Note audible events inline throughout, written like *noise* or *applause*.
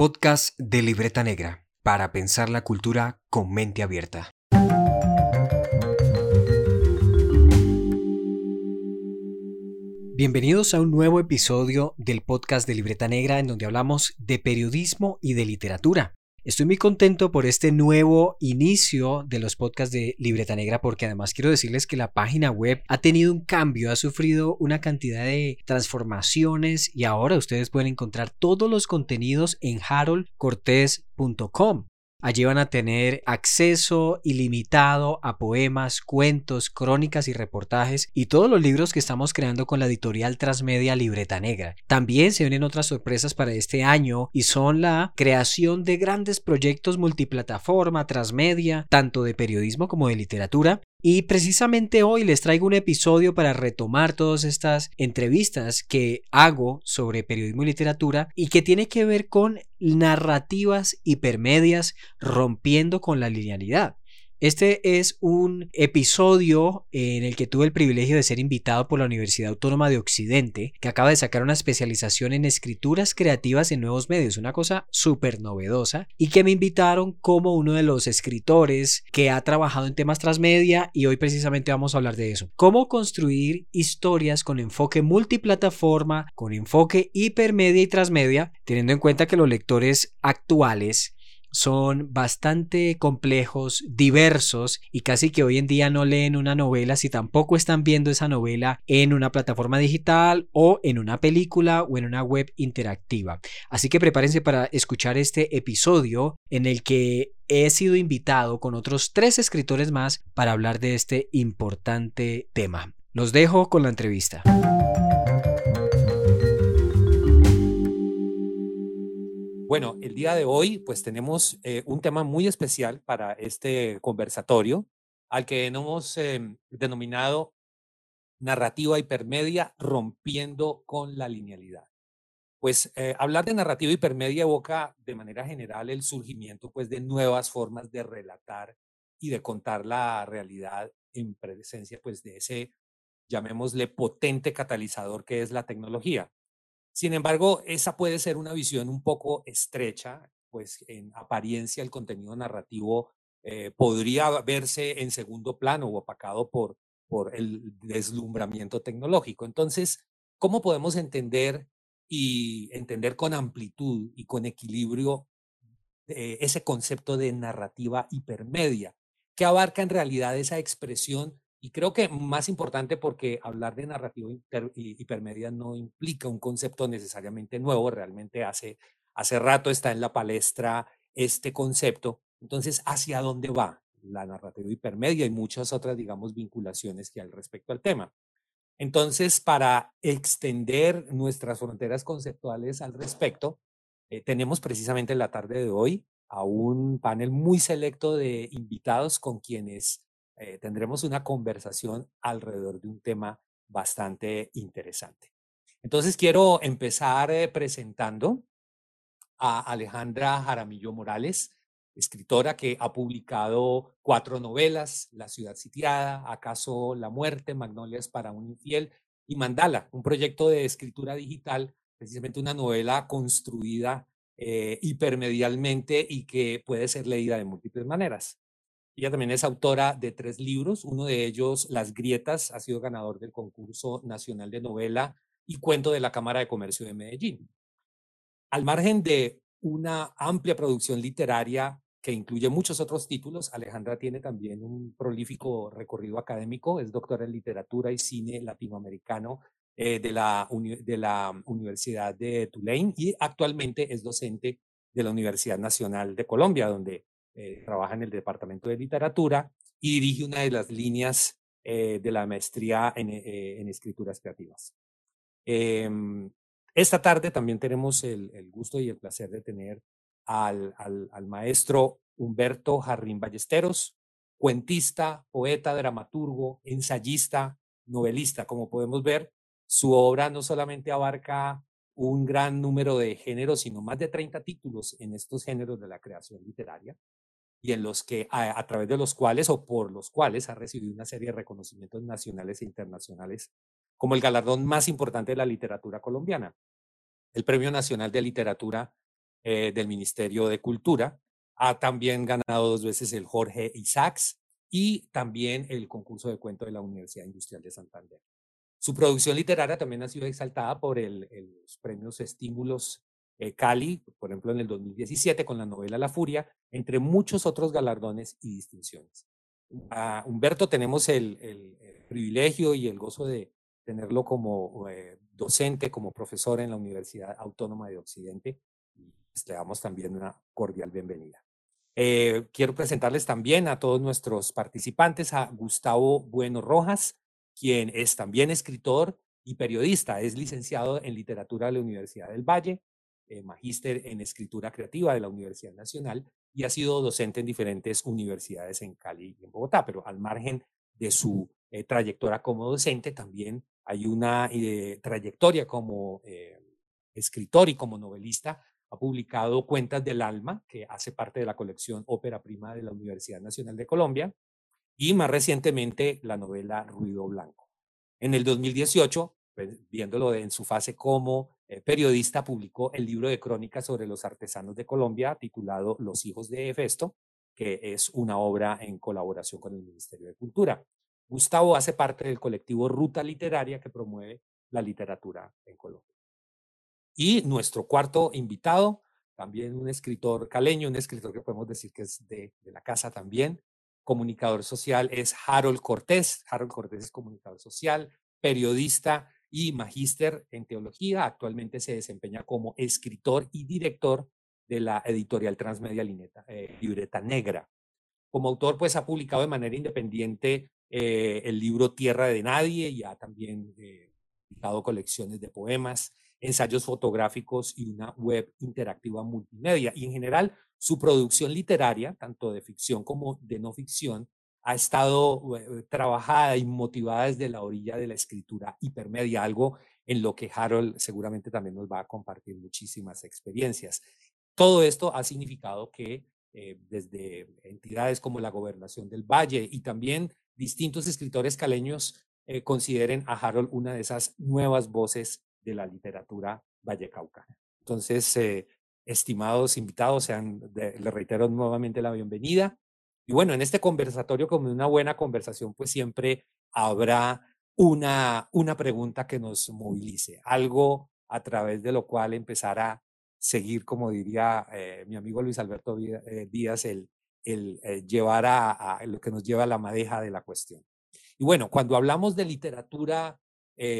Podcast de Libreta Negra para pensar la cultura con mente abierta. Bienvenidos a un nuevo episodio del podcast de Libreta Negra en donde hablamos de periodismo y de literatura. Estoy muy contento por este nuevo inicio de los podcasts de Libreta Negra porque además quiero decirles que la página web ha tenido un cambio, ha sufrido una cantidad de transformaciones y ahora ustedes pueden encontrar todos los contenidos en haroldcortés.com. Allí van a tener acceso ilimitado a poemas, cuentos, crónicas y reportajes y todos los libros que estamos creando con la editorial Transmedia Libreta Negra. También se vienen otras sorpresas para este año y son la creación de grandes proyectos multiplataforma, transmedia, tanto de periodismo como de literatura, y precisamente hoy les traigo un episodio para retomar todas estas entrevistas que hago sobre periodismo y literatura y que tiene que ver con narrativas hipermedias rompiendo con la linealidad. Este es un episodio en el que tuve el privilegio de ser invitado por la Universidad Autónoma de Occidente, que acaba de sacar una especialización en escrituras creativas en nuevos medios, una cosa súper novedosa, y que me invitaron como uno de los escritores que ha trabajado en temas transmedia y hoy precisamente vamos a hablar de eso. Cómo construir historias con enfoque multiplataforma, con enfoque hipermedia y transmedia, teniendo en cuenta que los lectores actuales son bastante complejos, diversos y casi que hoy en día no leen una novela si tampoco están viendo esa novela en una plataforma digital o en una película o en una web interactiva. Así que prepárense para escuchar este episodio en el que he sido invitado con otros tres escritores más para hablar de este importante tema. Los dejo con la entrevista. Bueno, el día de hoy pues tenemos eh, un tema muy especial para este conversatorio al que hemos em, denominado narrativa hipermedia rompiendo con la linealidad. Pues eh, hablar de narrativa hipermedia evoca de manera general el surgimiento pues de nuevas formas de relatar y de contar la realidad en presencia pues de ese llamémosle potente catalizador que es la tecnología. Sin embargo, esa puede ser una visión un poco estrecha, pues en apariencia el contenido narrativo eh, podría verse en segundo plano o opacado por, por el deslumbramiento tecnológico. Entonces, ¿cómo podemos entender y entender con amplitud y con equilibrio eh, ese concepto de narrativa hipermedia, que abarca en realidad esa expresión y creo que más importante porque hablar de narrativa hipermedia no implica un concepto necesariamente nuevo, realmente hace, hace rato está en la palestra este concepto. Entonces, ¿hacia dónde va la narrativa hipermedia y muchas otras, digamos, vinculaciones que hay respecto al tema? Entonces, para extender nuestras fronteras conceptuales al respecto, eh, tenemos precisamente en la tarde de hoy a un panel muy selecto de invitados con quienes eh, tendremos una conversación alrededor de un tema bastante interesante. Entonces quiero empezar eh, presentando a Alejandra Jaramillo Morales, escritora que ha publicado cuatro novelas, La ciudad sitiada, Acaso la muerte, Magnolias para un infiel y Mandala, un proyecto de escritura digital, precisamente una novela construida eh, hipermedialmente y que puede ser leída de múltiples maneras. Ella también es autora de tres libros, uno de ellos, Las Grietas, ha sido ganador del concurso nacional de novela y cuento de la Cámara de Comercio de Medellín. Al margen de una amplia producción literaria que incluye muchos otros títulos, Alejandra tiene también un prolífico recorrido académico, es doctora en literatura y cine latinoamericano eh, de, la, de la Universidad de Tulane y actualmente es docente de la Universidad Nacional de Colombia, donde eh, trabaja en el Departamento de Literatura y dirige una de las líneas eh, de la maestría en, eh, escrituras creativas. Em, esta tarde también tenemos el, gusto y el placer de tener al, al, maestro Humberto Jarrín Ballesteros, cuentista, poeta, dramaturgo, ensayista, novelista. Como podemos ver, su obra no solamente abarca un gran número de géneros, sino más de 30 títulos en estos géneros de la creación literaria y en los que a, través de los cuales o por los cuales ha recibido una serie de reconocimientos nacionales e internacionales como el galardón más importante de la literatura colombiana, el Premio Nacional de Literatura eh, del Ministerio de Cultura. Ha también ganado dos veces el Jorge Isaacs y también el concurso de cuento de la Universidad Industrial de Santander. Su producción literaria también ha sido exaltada por el, los premios Estímulos eh, Cali, por ejemplo, en el 2017 con la novela La Furia, entre muchos otros galardones y distinciones. A Humberto tenemos el, el, privilegio y el gozo de tenerlo como eh, docente, como profesor en la Universidad Autónoma de Occidente. Pues, le damos también una cordial bienvenida. Eh, quiero presentarles también a todos nuestros participantes a Gustavo Bueno Rojas, quien es también escritor y periodista. Es licenciado en literatura de la Universidad del Valle, eh, magíster en escritura creativa de la Universidad Nacional y ha sido docente en diferentes universidades en Cali y en Bogotá, pero al margen de su eh, trayectoria como docente, también hay una eh, trayectoria como escritor y como novelista. Ha publicado Cuentas del Alma, que hace parte de la colección Ópera Prima de la Universidad Nacional de Colombia, y más recientemente la novela Ruido Blanco. En el 2018, pues, viéndolo en su fase como eh, periodista, publicó el libro de crónicas sobre los artesanos de Colombia titulado Los hijos de Hefesto, que es una obra en colaboración con el Ministerio de Cultura. Gustavo hace parte del colectivo Ruta Literaria que promueve la literatura en Colombia. Y nuestro cuarto invitado, también un escritor caleño, un escritor que podemos decir que es de, de la casa también, comunicador social es Harold Cortés. Harold Cortés es comunicador social, periodista y magíster en teología. Actualmente se desempeña como escritor y director de la editorial transmedia eh, Libreta Negra. Como autor, pues ha publicado de manera independiente eh, el libro Tierra de Nadie y ha también eh, publicado colecciones de poemas, ensayos fotográficos y una web interactiva multimedia. Y en general, su producción literaria, tanto de ficción como de no ficción, ha estado eh, trabajada y motivada desde la orilla de la escritura hipermedia, algo en lo que Harold seguramente también nos va a compartir muchísimas experiencias. Todo esto ha significado que eh, desde entidades como la Gobernación del Valle y también distintos escritores caleños eh, consideren a Harold una de esas nuevas voces de la literatura vallecaucana. Entonces, estimados invitados, sean, les reitero nuevamente la bienvenida. Y bueno, en este conversatorio, como una buena conversación, pues siempre habrá una, una pregunta que nos movilice, algo a través de lo cual empezar a seguir, como diría eh, mi amigo Luis Alberto eh, Díaz, el, el eh, llevar a, lo que nos lleva a la madeja de la cuestión. Y bueno, cuando hablamos de literatura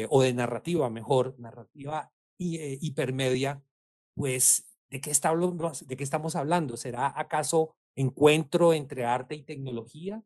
o de narrativa, mejor, narrativa hipermedia, pues ¿De qué, ¿De qué estamos hablando? ¿Será acaso encuentro entre arte y tecnología?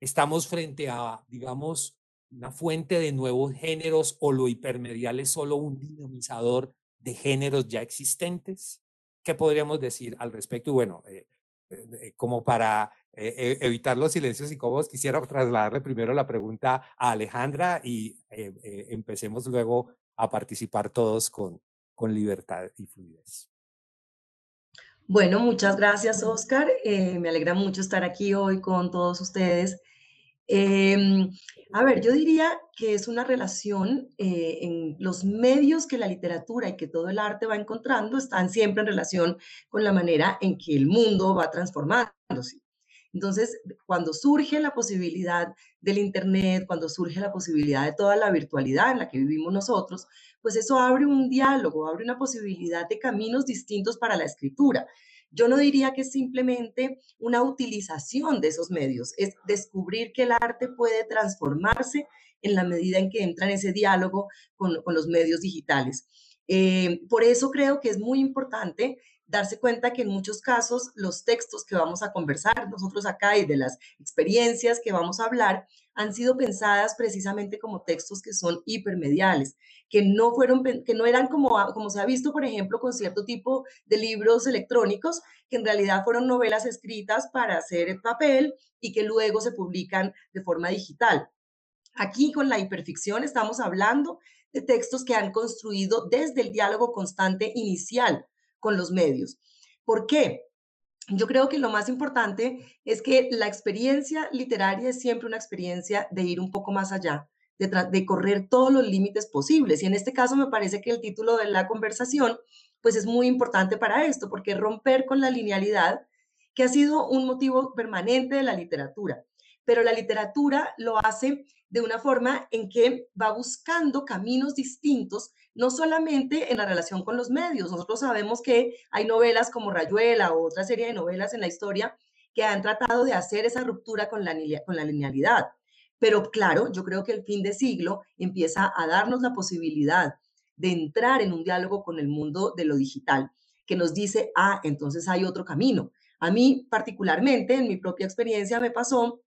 ¿Estamos frente a, digamos, una fuente de nuevos géneros o lo hipermedial es solo un dinamizador de géneros ya existentes? ¿Qué podríamos decir al respecto? Y bueno, eh, eh, como para eh, evitar los silencios incómodos, quisiera trasladarle primero la pregunta a Alejandra y empecemos luego a participar todos con, con libertad y fluidez. Bueno, muchas gracias, Oscar. Eh, me alegra mucho estar aquí hoy con todos ustedes. Em, a ver, yo diría que es una relación eh, en los medios que la literatura y que todo el arte va encontrando, están siempre en relación con la manera en que el mundo va transformándose. Entonces, cuando surge la posibilidad del Internet, cuando surge la posibilidad de toda la virtualidad en la que vivimos nosotros, pues eso abre un diálogo, abre una posibilidad de caminos distintos para la escritura. Yo no diría que es simplemente una utilización de esos medios, es descubrir que el arte puede transformarse en la medida en que entra en ese diálogo con, los medios digitales. Eh, por eso creo que es muy importante darse cuenta que en muchos casos los textos que vamos a conversar nosotros acá y de las experiencias que vamos a hablar han sido pensadas precisamente como textos que son hipermediales, que no fueron que no eran como como se ha visto por ejemplo con cierto tipo de libros electrónicos que en realidad fueron novelas escritas para hacer el papel y que luego se publican de forma digital. Aquí con la hiperficción estamos hablando de textos que han construido desde el diálogo constante inicial con los medios. ¿Por qué? Yo creo que lo más importante es que la experiencia literaria es siempre una experiencia de ir un poco más allá, de, correr todos los límites posibles. Y en este caso me parece que el título de la conversación pues es muy importante para esto, porque romper con la linealidad, que ha sido un motivo permanente de la literatura, pero la literatura lo hace de una forma en que va buscando caminos distintos, no solamente en la relación con los medios. Nosotros sabemos que hay novelas como Rayuela o otra serie de novelas en la historia que han tratado de hacer esa ruptura con la, con la linealidad. Pero claro, yo creo que el fin de siglo empieza a darnos la posibilidad de entrar en un diálogo con el mundo de lo digital, que nos dice, ah, entonces hay otro camino. A mí particularmente, en mi propia experiencia, me pasó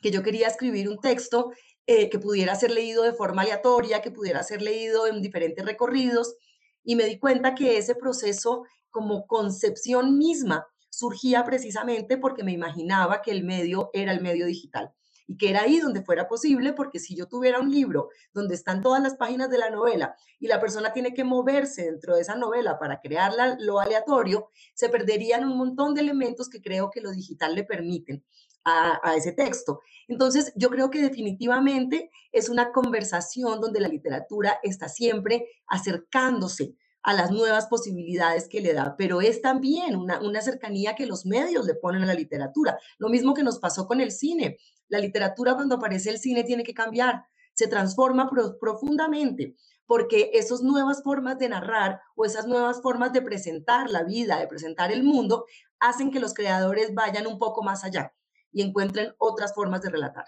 que yo quería escribir un texto eh, que pudiera ser leído de forma aleatoria, que pudiera ser leído en diferentes recorridos, y me di cuenta que ese proceso como concepción misma surgía precisamente porque me imaginaba que el medio era el medio digital y que era ahí donde fuera posible, porque si yo tuviera un libro donde están todas las páginas de la novela y la persona tiene que moverse dentro de esa novela para crear lo aleatorio, se perderían un montón de elementos que creo que lo digital le permiten. A, ese texto. Entonces, yo creo que definitivamente es una conversación donde la literatura está siempre acercándose a las nuevas posibilidades que le da, pero es también una, una, cercanía que los medios le ponen a la literatura. Lo mismo que nos pasó con el cine. La literatura cuando aparece el cine tiene que cambiar, se transforma pro profundamente, porque esas nuevas formas de narrar o esas nuevas formas de presentar la vida, de presentar el mundo, hacen que los creadores vayan un poco más allá y encuentren otras formas de relatar.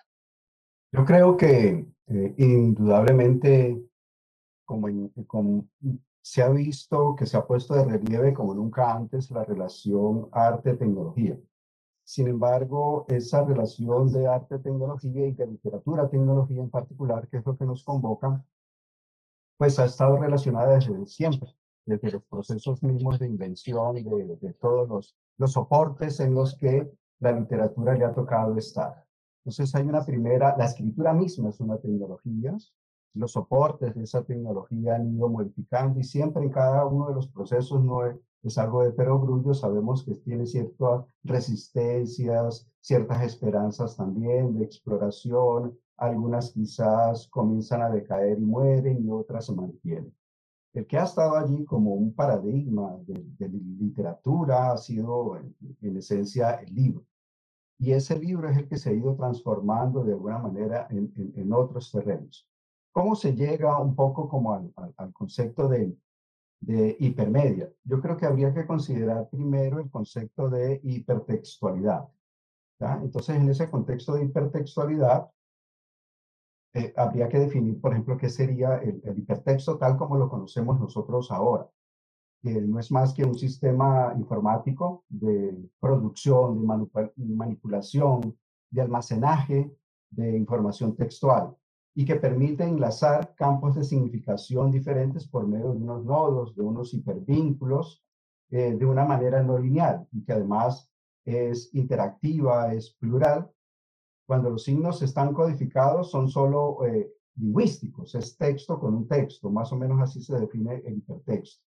Yo creo que eh, indudablemente, como, se ha visto que se ha puesto de relieve como nunca antes la relación arte-tecnología. Sin embargo, esa relación de arte-tecnología y de literatura-tecnología en particular, que es lo que nos convoca, pues ha estado relacionada desde siempre, desde los procesos mismos de invención, de, de todos los, los soportes en los que la literatura le ha tocado estar. Entonces hay una primera, la escritura misma es una tecnología, los soportes de esa tecnología han ido modificando y siempre en cada uno de los procesos no es, algo de perogrullo, sabemos que tiene ciertas resistencias, ciertas esperanzas también de exploración, algunas quizás comienzan a decaer y mueren y otras se mantienen. El que ha estado allí como un paradigma de, literatura ha sido en, esencia el libro. Y ese libro es el que se ha ido transformando de alguna manera en, otros terrenos. ¿Cómo se llega un poco como al, al, concepto de, de, hipermedia? Yo creo que habría que considerar primero el concepto de hipertextualidad. Entonces, en ese contexto de hipertextualidad, eh, habría que definir, por ejemplo, qué sería el, hipertexto tal como lo conocemos nosotros ahora. Que no es más que un sistema informático de producción, de manipulación, de almacenaje de información textual y que permite enlazar campos de significación diferentes por medio de unos nodos, de unos hipervínculos, eh, de una manera no lineal y que además es interactiva, es plural. Cuando los signos están codificados son solo eh, lingüísticos, es texto con un texto, más o menos así se define el hipertexto.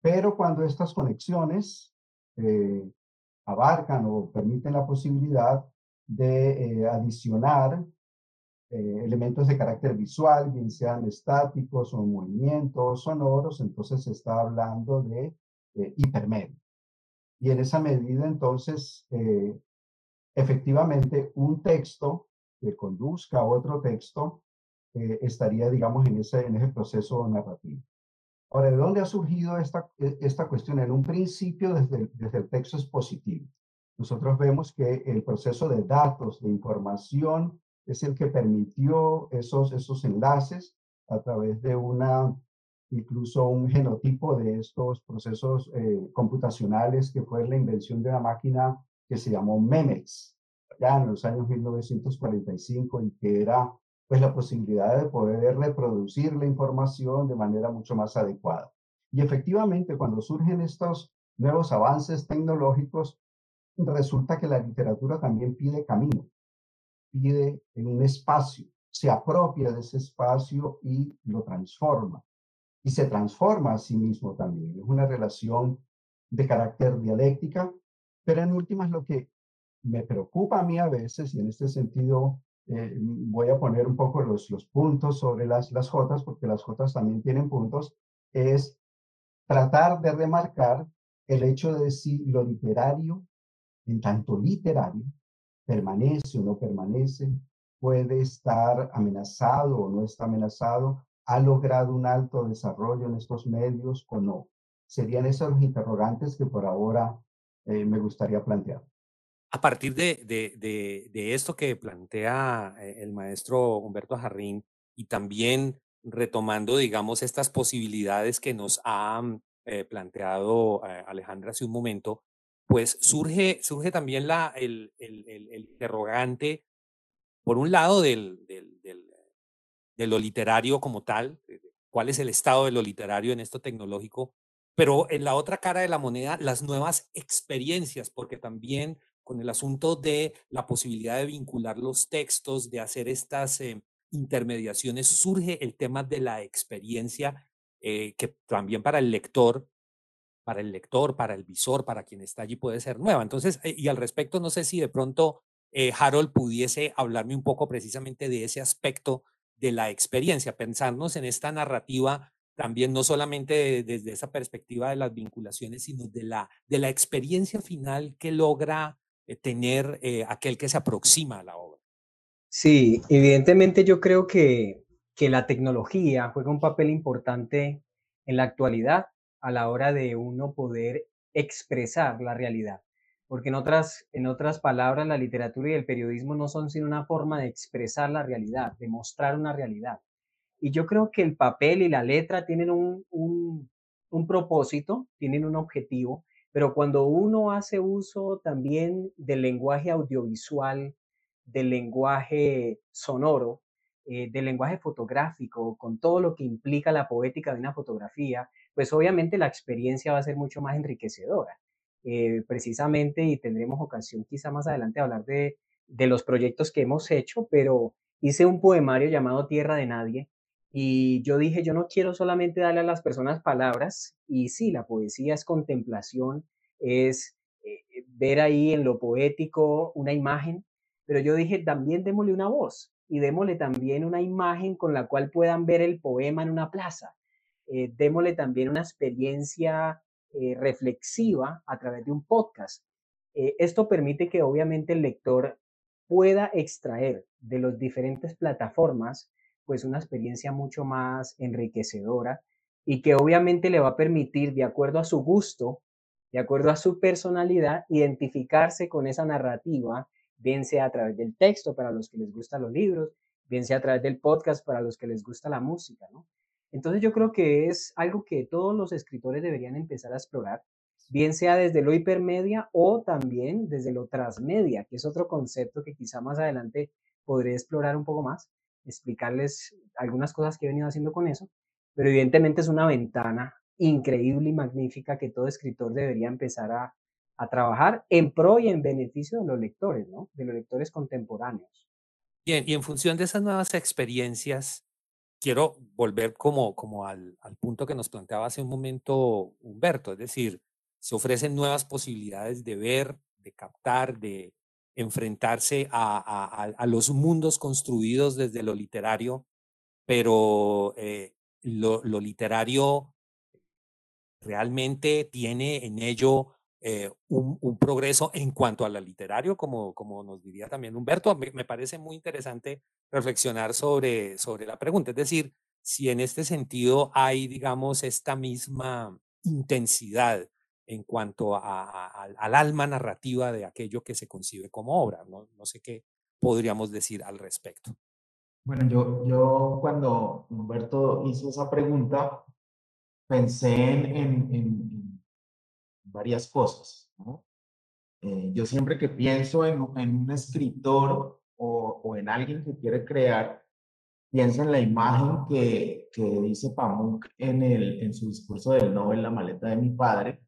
Pero cuando estas conexiones eh, abarcan o permiten la posibilidad de adicionar eh, elementos de carácter visual, bien sean estáticos o movimientos sonoros, entonces se está hablando de eh, hipermedia. Y en esa medida, entonces, eh, efectivamente, un texto que conduzca a otro texto estaría, digamos, en ese, en ese proceso narrativo. Ahora, ¿de dónde ha surgido esta, e, esta cuestión? En un principio, desde desde el texto expositivo. Nosotros vemos que el proceso de datos, de información, es el que permitió esos, esos enlaces a través de una, incluso un genotipo de estos procesos eh, computacionales que fue la invención de una máquina que se llamó MEMEX, ya en los años 1945 y que era pues la posibilidad de poder reproducir la información de manera mucho más adecuada. Y efectivamente, cuando surgen estos nuevos avances tecnológicos, resulta que la literatura también pide camino pide en un espacio, se apropia de ese espacio y lo transforma. Y se transforma a sí mismo también. Es una relación de carácter dialéctica, pero en últimas lo que me preocupa a mí a veces, y en este sentido eh, voy a poner un poco los, los puntos sobre las, las Jotas, porque las Jotas también tienen puntos, es tratar de remarcar el hecho de si lo literario, en tanto literario, permanece o no permanece, puede estar amenazado o no está amenazado, ha logrado un alto desarrollo en estos medios o no. Serían esos los interrogantes que por ahora eh, me gustaría plantear. A partir de, de, de, esto que plantea eh, el maestro Humberto Jarrín y también retomando, digamos, estas posibilidades que nos ha eh, planteado Alejandra hace un momento, pues surge, surge también la, el, el, el, interrogante, por un lado, del, del, de lo literario como tal, cuál es el estado de lo literario en esto tecnológico, pero en la otra cara de la moneda, las nuevas experiencias, porque también con el asunto de la posibilidad de vincular los textos, de hacer estas eh, intermediaciones, surge el tema de la experiencia, eh, que también para el lector para el lector, para el visor, para quien está allí puede ser nueva. Entonces, eh, y al respecto, no sé si de pronto Harold pudiese hablarme un poco precisamente de ese aspecto de la experiencia, pensarnos en esta narrativa también no solamente desde esa perspectiva de las vinculaciones, sino de la, de la experiencia final que logra eh, tener aquel que se aproxima a la obra. Sí, evidentemente yo creo que, que la tecnología juega un papel importante en la actualidad a la hora de uno poder expresar la realidad. Porque en otras, en otras palabras, la literatura y el periodismo no son sino una forma de expresar la realidad, de mostrar una realidad. Y yo creo que el papel y la letra tienen un, un, un propósito, tienen un objetivo, pero cuando uno hace uso también del lenguaje audiovisual, del lenguaje sonoro, eh, del lenguaje fotográfico, con todo lo que implica la poética de una fotografía, pues obviamente la experiencia va a ser mucho más enriquecedora. Eh, precisamente, y tendremos ocasión quizá más adelante de hablar de, de los proyectos que hemos hecho, pero hice un poemario llamado Tierra de Nadie, y yo dije, yo no quiero solamente darle a las personas palabras, y sí, la poesía es contemplación, es eh, ver ahí en lo poético una imagen, pero yo dije, también démosle una voz y démosle también una imagen con la cual puedan ver el poema en una plaza. Eh, démosle también una experiencia eh, reflexiva a través de un podcast. Eh, esto permite que obviamente el lector pueda extraer de las diferentes plataformas pues una experiencia mucho más enriquecedora y que obviamente le va a permitir, de acuerdo a su gusto, de acuerdo a su personalidad, identificarse con esa narrativa bien sea a través del texto para los que les gustan los libros, bien sea a través del podcast para los que les gusta la música, ¿no? Entonces yo creo que es algo que todos los escritores deberían empezar a explorar, bien sea desde lo hipermedia o también desde lo transmedia, que es otro concepto que quizá más adelante podré explorar un poco más, explicarles algunas cosas que he venido haciendo con eso, pero evidentemente es una ventana increíble y magnífica que todo escritor debería empezar a, a trabajar en pro y en beneficio de los lectores, ¿no? De los lectores contemporáneos. Bien, y en función de esas nuevas experiencias, quiero volver como, como al, al punto que nos planteaba hace un momento Humberto, es decir, se ofrecen nuevas posibilidades de ver, de captar, de enfrentarse a, a, a los mundos construidos desde lo literario, pero eh, lo, lo literario realmente tiene en ello eh, un, progreso en cuanto a la literario, como, como nos diría también Humberto. Me, me, parece muy interesante reflexionar sobre, sobre la pregunta. Es decir, si en este sentido hay, digamos, esta misma intensidad en cuanto al alma narrativa de aquello que se concibe como obra. No, sé qué podríamos decir al respecto. Bueno, yo, yo cuando Humberto hizo esa pregunta, pensé en, varias cosas. Eh, yo siempre que pienso en, un escritor o, en alguien que quiere crear, pienso en la imagen que, dice Pamuk en, en su discurso del Nobel, La maleta de mi padre,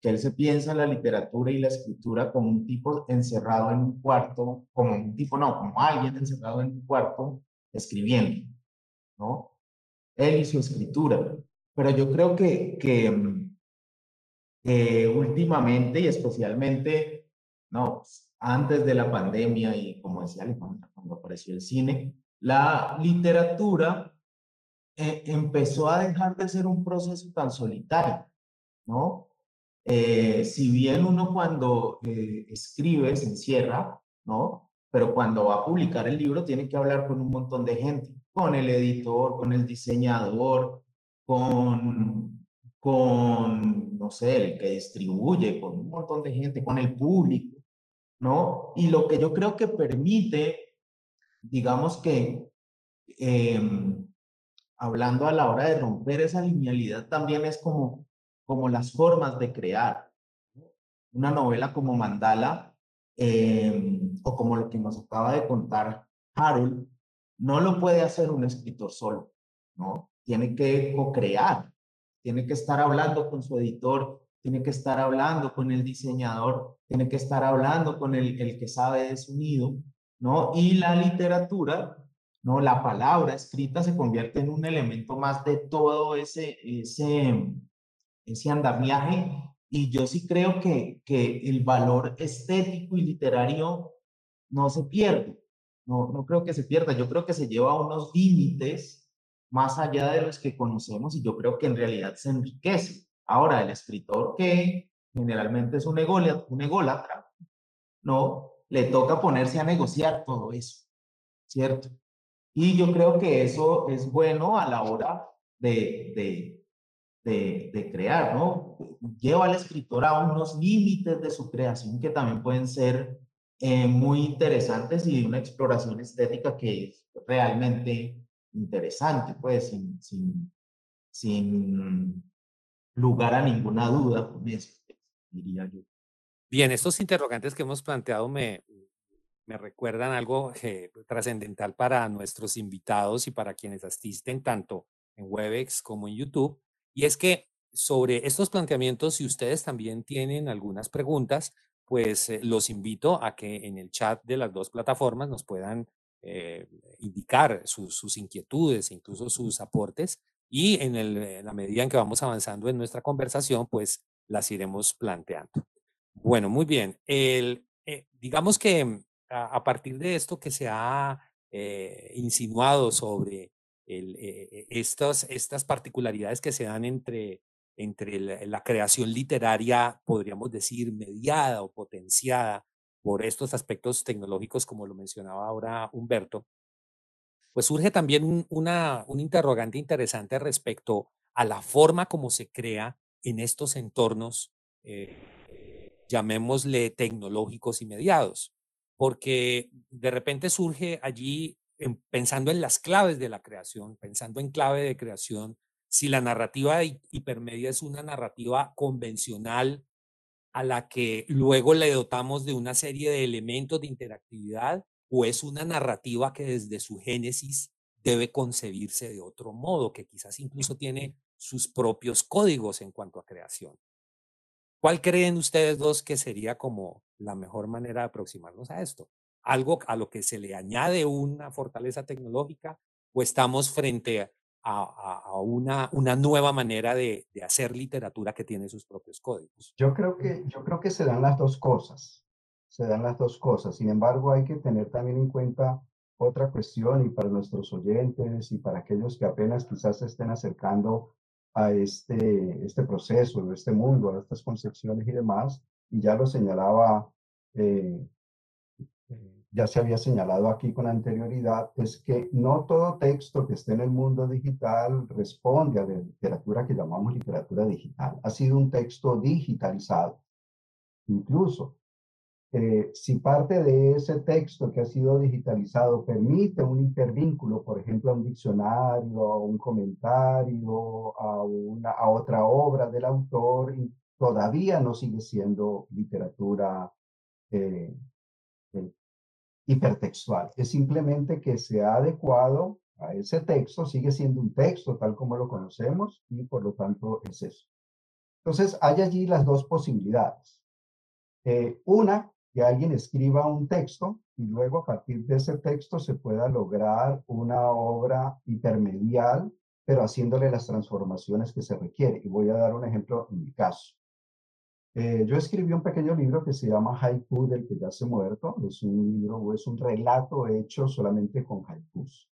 que él se piensa en la literatura y la escritura como un tipo encerrado en un cuarto, como un tipo, no, como alguien encerrado en un cuarto escribiendo, ¿no? Él y su escritura. Pero yo creo que, que últimamente y especialmente, no, antes de la pandemia y como decía cuando apareció el cine, la literatura eh, empezó a dejar de ser un proceso tan solitario. ¿no? Eh, si bien uno cuando eh, escribe se encierra, ¿no? Pero cuando va a publicar el libro tiene que hablar con un montón de gente, con el editor, con el diseñador, con, con, no sé, el que distribuye, con un montón de gente, con el público, ¿no? Y lo que yo creo que permite, digamos que, em, hablando a la hora de romper esa linealidad, también es como, como las formas de crear. Una novela como Mandala, em, o como lo que nos acaba de contar Harold, no lo puede hacer un escritor solo, ¿no? Tiene que co-crear, tiene que estar hablando con su editor, tiene que estar hablando con el diseñador, tiene que estar hablando con el, el que sabe de sonido, ¿no? Y la literatura, ¿no? La palabra escrita se convierte en un elemento más de todo ese, ese, ese andamiaje. Y yo sí creo que, que el valor estético y literario no se pierde. No, no creo que se pierda. Yo creo que se lleva a unos límites más allá de los que conocemos y yo creo que en realidad se enriquece. Ahora, el escritor que generalmente es un ególatra, un ególatra ¿no? Le toca ponerse a negociar todo eso, ¿cierto? Y yo creo que eso es bueno a la hora de, de, de, crear, ¿no? Lleva al escritor a unos límites de su creación que también pueden ser eh, muy interesantes y una exploración estética que es realmente interesante, pues, sin, sin, sin lugar a ninguna duda con eso, diría yo. Bien, estos interrogantes que hemos planteado me, me recuerdan algo eh, trascendental para nuestros invitados y para quienes asisten tanto en Webex como en YouTube. Y es que sobre estos planteamientos, si ustedes también tienen algunas preguntas, pues eh, los invito a que en el chat de las dos plataformas nos puedan eh, indicar sus, sus inquietudes, incluso sus aportes, y en, la medida en que vamos avanzando en nuestra conversación, pues las iremos planteando. Bueno, muy bien. El, eh, digamos que mm, a, partir de esto que se ha insinuado sobre el, eh, estas, estas particularidades que se dan entre, entre la, la, creación literaria, podríamos decir, mediada o potenciada por estos aspectos tecnológicos, como lo mencionaba ahora Humberto, pues surge también un, una, un interrogante interesante respecto a la forma como se crea en estos entornos, eh, llamémosle tecnológicos y mediados, porque de repente surge allí, en, pensando en las claves de la creación, pensando en clave de creación, si la narrativa hipermedia es una narrativa convencional a la que luego le dotamos de una serie de elementos de interactividad o es una narrativa que desde su génesis debe concebirse de otro modo, que quizás incluso tiene sus propios códigos en cuanto a creación. ¿Cuál creen ustedes dos que sería como la mejor manera de aproximarnos a esto? ¿Algo a lo que se le añade una fortaleza tecnológica o estamos frente a, a, a una, una, nueva manera de, de, hacer literatura que tiene sus propios códigos? Yo creo, que, yo creo que se dan las dos cosas se dan las dos cosas. Sin embargo, hay que tener también en cuenta otra cuestión y para nuestros oyentes y para aquellos que apenas quizás se estén acercando a este, este proceso, a este mundo, a estas concepciones y demás, y ya lo señalaba, eh, ya se había señalado aquí con anterioridad, es que no todo texto que esté en el mundo digital responde a la literatura que llamamos literatura digital. Ha sido un texto digitalizado. Incluso eh, si parte de ese texto que ha sido digitalizado permite un hipervínculo, por ejemplo, a un diccionario, a un comentario, a, una, a otra obra del autor, todavía no sigue siendo literatura eh, hipertextual. Es simplemente que se ha adecuado a ese texto, sigue siendo un texto tal como lo conocemos y por lo tanto es eso. Entonces, hay allí las dos posibilidades. Eh, una, que alguien escriba un texto y luego a partir de ese texto se pueda lograr una obra hipermedial, pero haciéndole las transformaciones que se requiere. Y voy a dar un ejemplo en mi caso. Eh, yo escribí un pequeño libro que se llama Haiku del que ya se muerto. Es un libro o es un relato hecho solamente con haikus.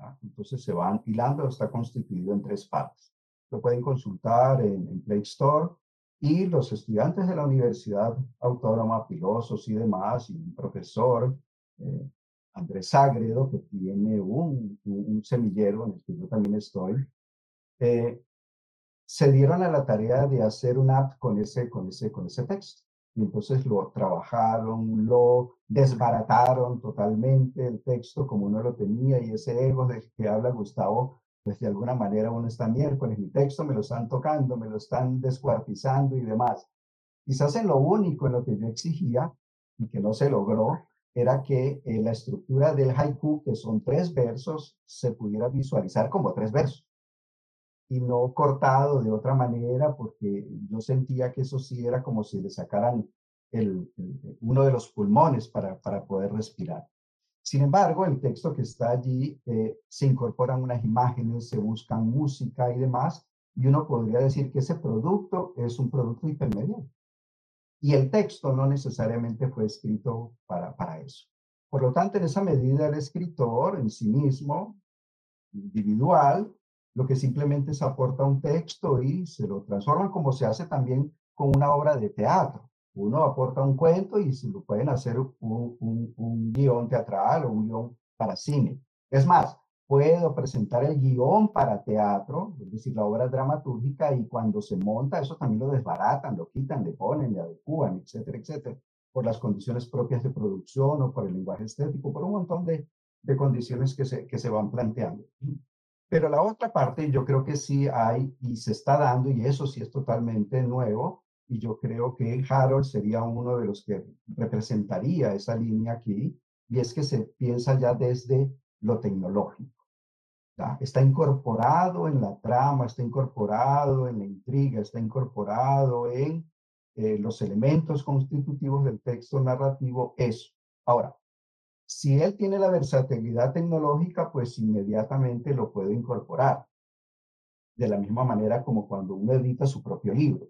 ¿ah? Entonces se van hilando, está constituido en tres partes. Lo pueden consultar en, en Play Store Y los estudiantes de la Universidad Autónoma, filósofos y demás, y un profesor, eh, Andrés Sagredo, que tiene un, un, semillero en el que yo también estoy, eh, se dieron a la tarea de hacer un app con ese, con ese, con ese texto. Y entonces lo trabajaron, lo desbarataron totalmente el texto como uno lo tenía y ese ego del que habla Gustavo, pues de alguna manera uno está miércoles, mi texto me lo están tocando, me lo están descuartizando y demás. Quizás en lo único en lo que yo exigía y que no se logró era que eh, la estructura del haiku, que son tres versos, se pudiera visualizar como tres versos y no cortado de otra manera, porque yo sentía que eso sí era como si le sacaran el, uno de los pulmones para, para poder respirar. Sin embargo, el texto que está allí eh, se incorporan unas imágenes, se buscan música y demás, y uno podría decir que ese producto es un producto intermedio. Y el texto no necesariamente fue escrito para, para eso. Por lo tanto, en esa medida, el escritor en sí mismo, individual, lo que simplemente se aporta un texto y se lo transforma como se hace también con una obra de teatro. Uno aporta un cuento y se lo pueden hacer un, un, guion teatral o un guion para cine. Es más, puedo presentar el guion para teatro, es decir, la obra dramatúrgica, y cuando se monta, eso también lo desbaratan, lo quitan, le ponen, le adecúan, etcétera, etcétera, por las condiciones propias de producción o por el lenguaje estético, por un montón de, de condiciones que se, que se van planteando. Pero la otra parte, yo creo que sí hay y se está dando, y eso sí es totalmente nuevo, y yo creo que Harold sería uno de los que representaría esa línea aquí, y es que se piensa ya desde lo tecnológico. Está incorporado en la trama, está incorporado en la intriga, está incorporado en eh, los elementos constitutivos del texto narrativo, eso. Ahora, si él tiene la versatilidad tecnológica, pues inmediatamente lo puede incorporar. De la misma manera como cuando uno edita su propio libro.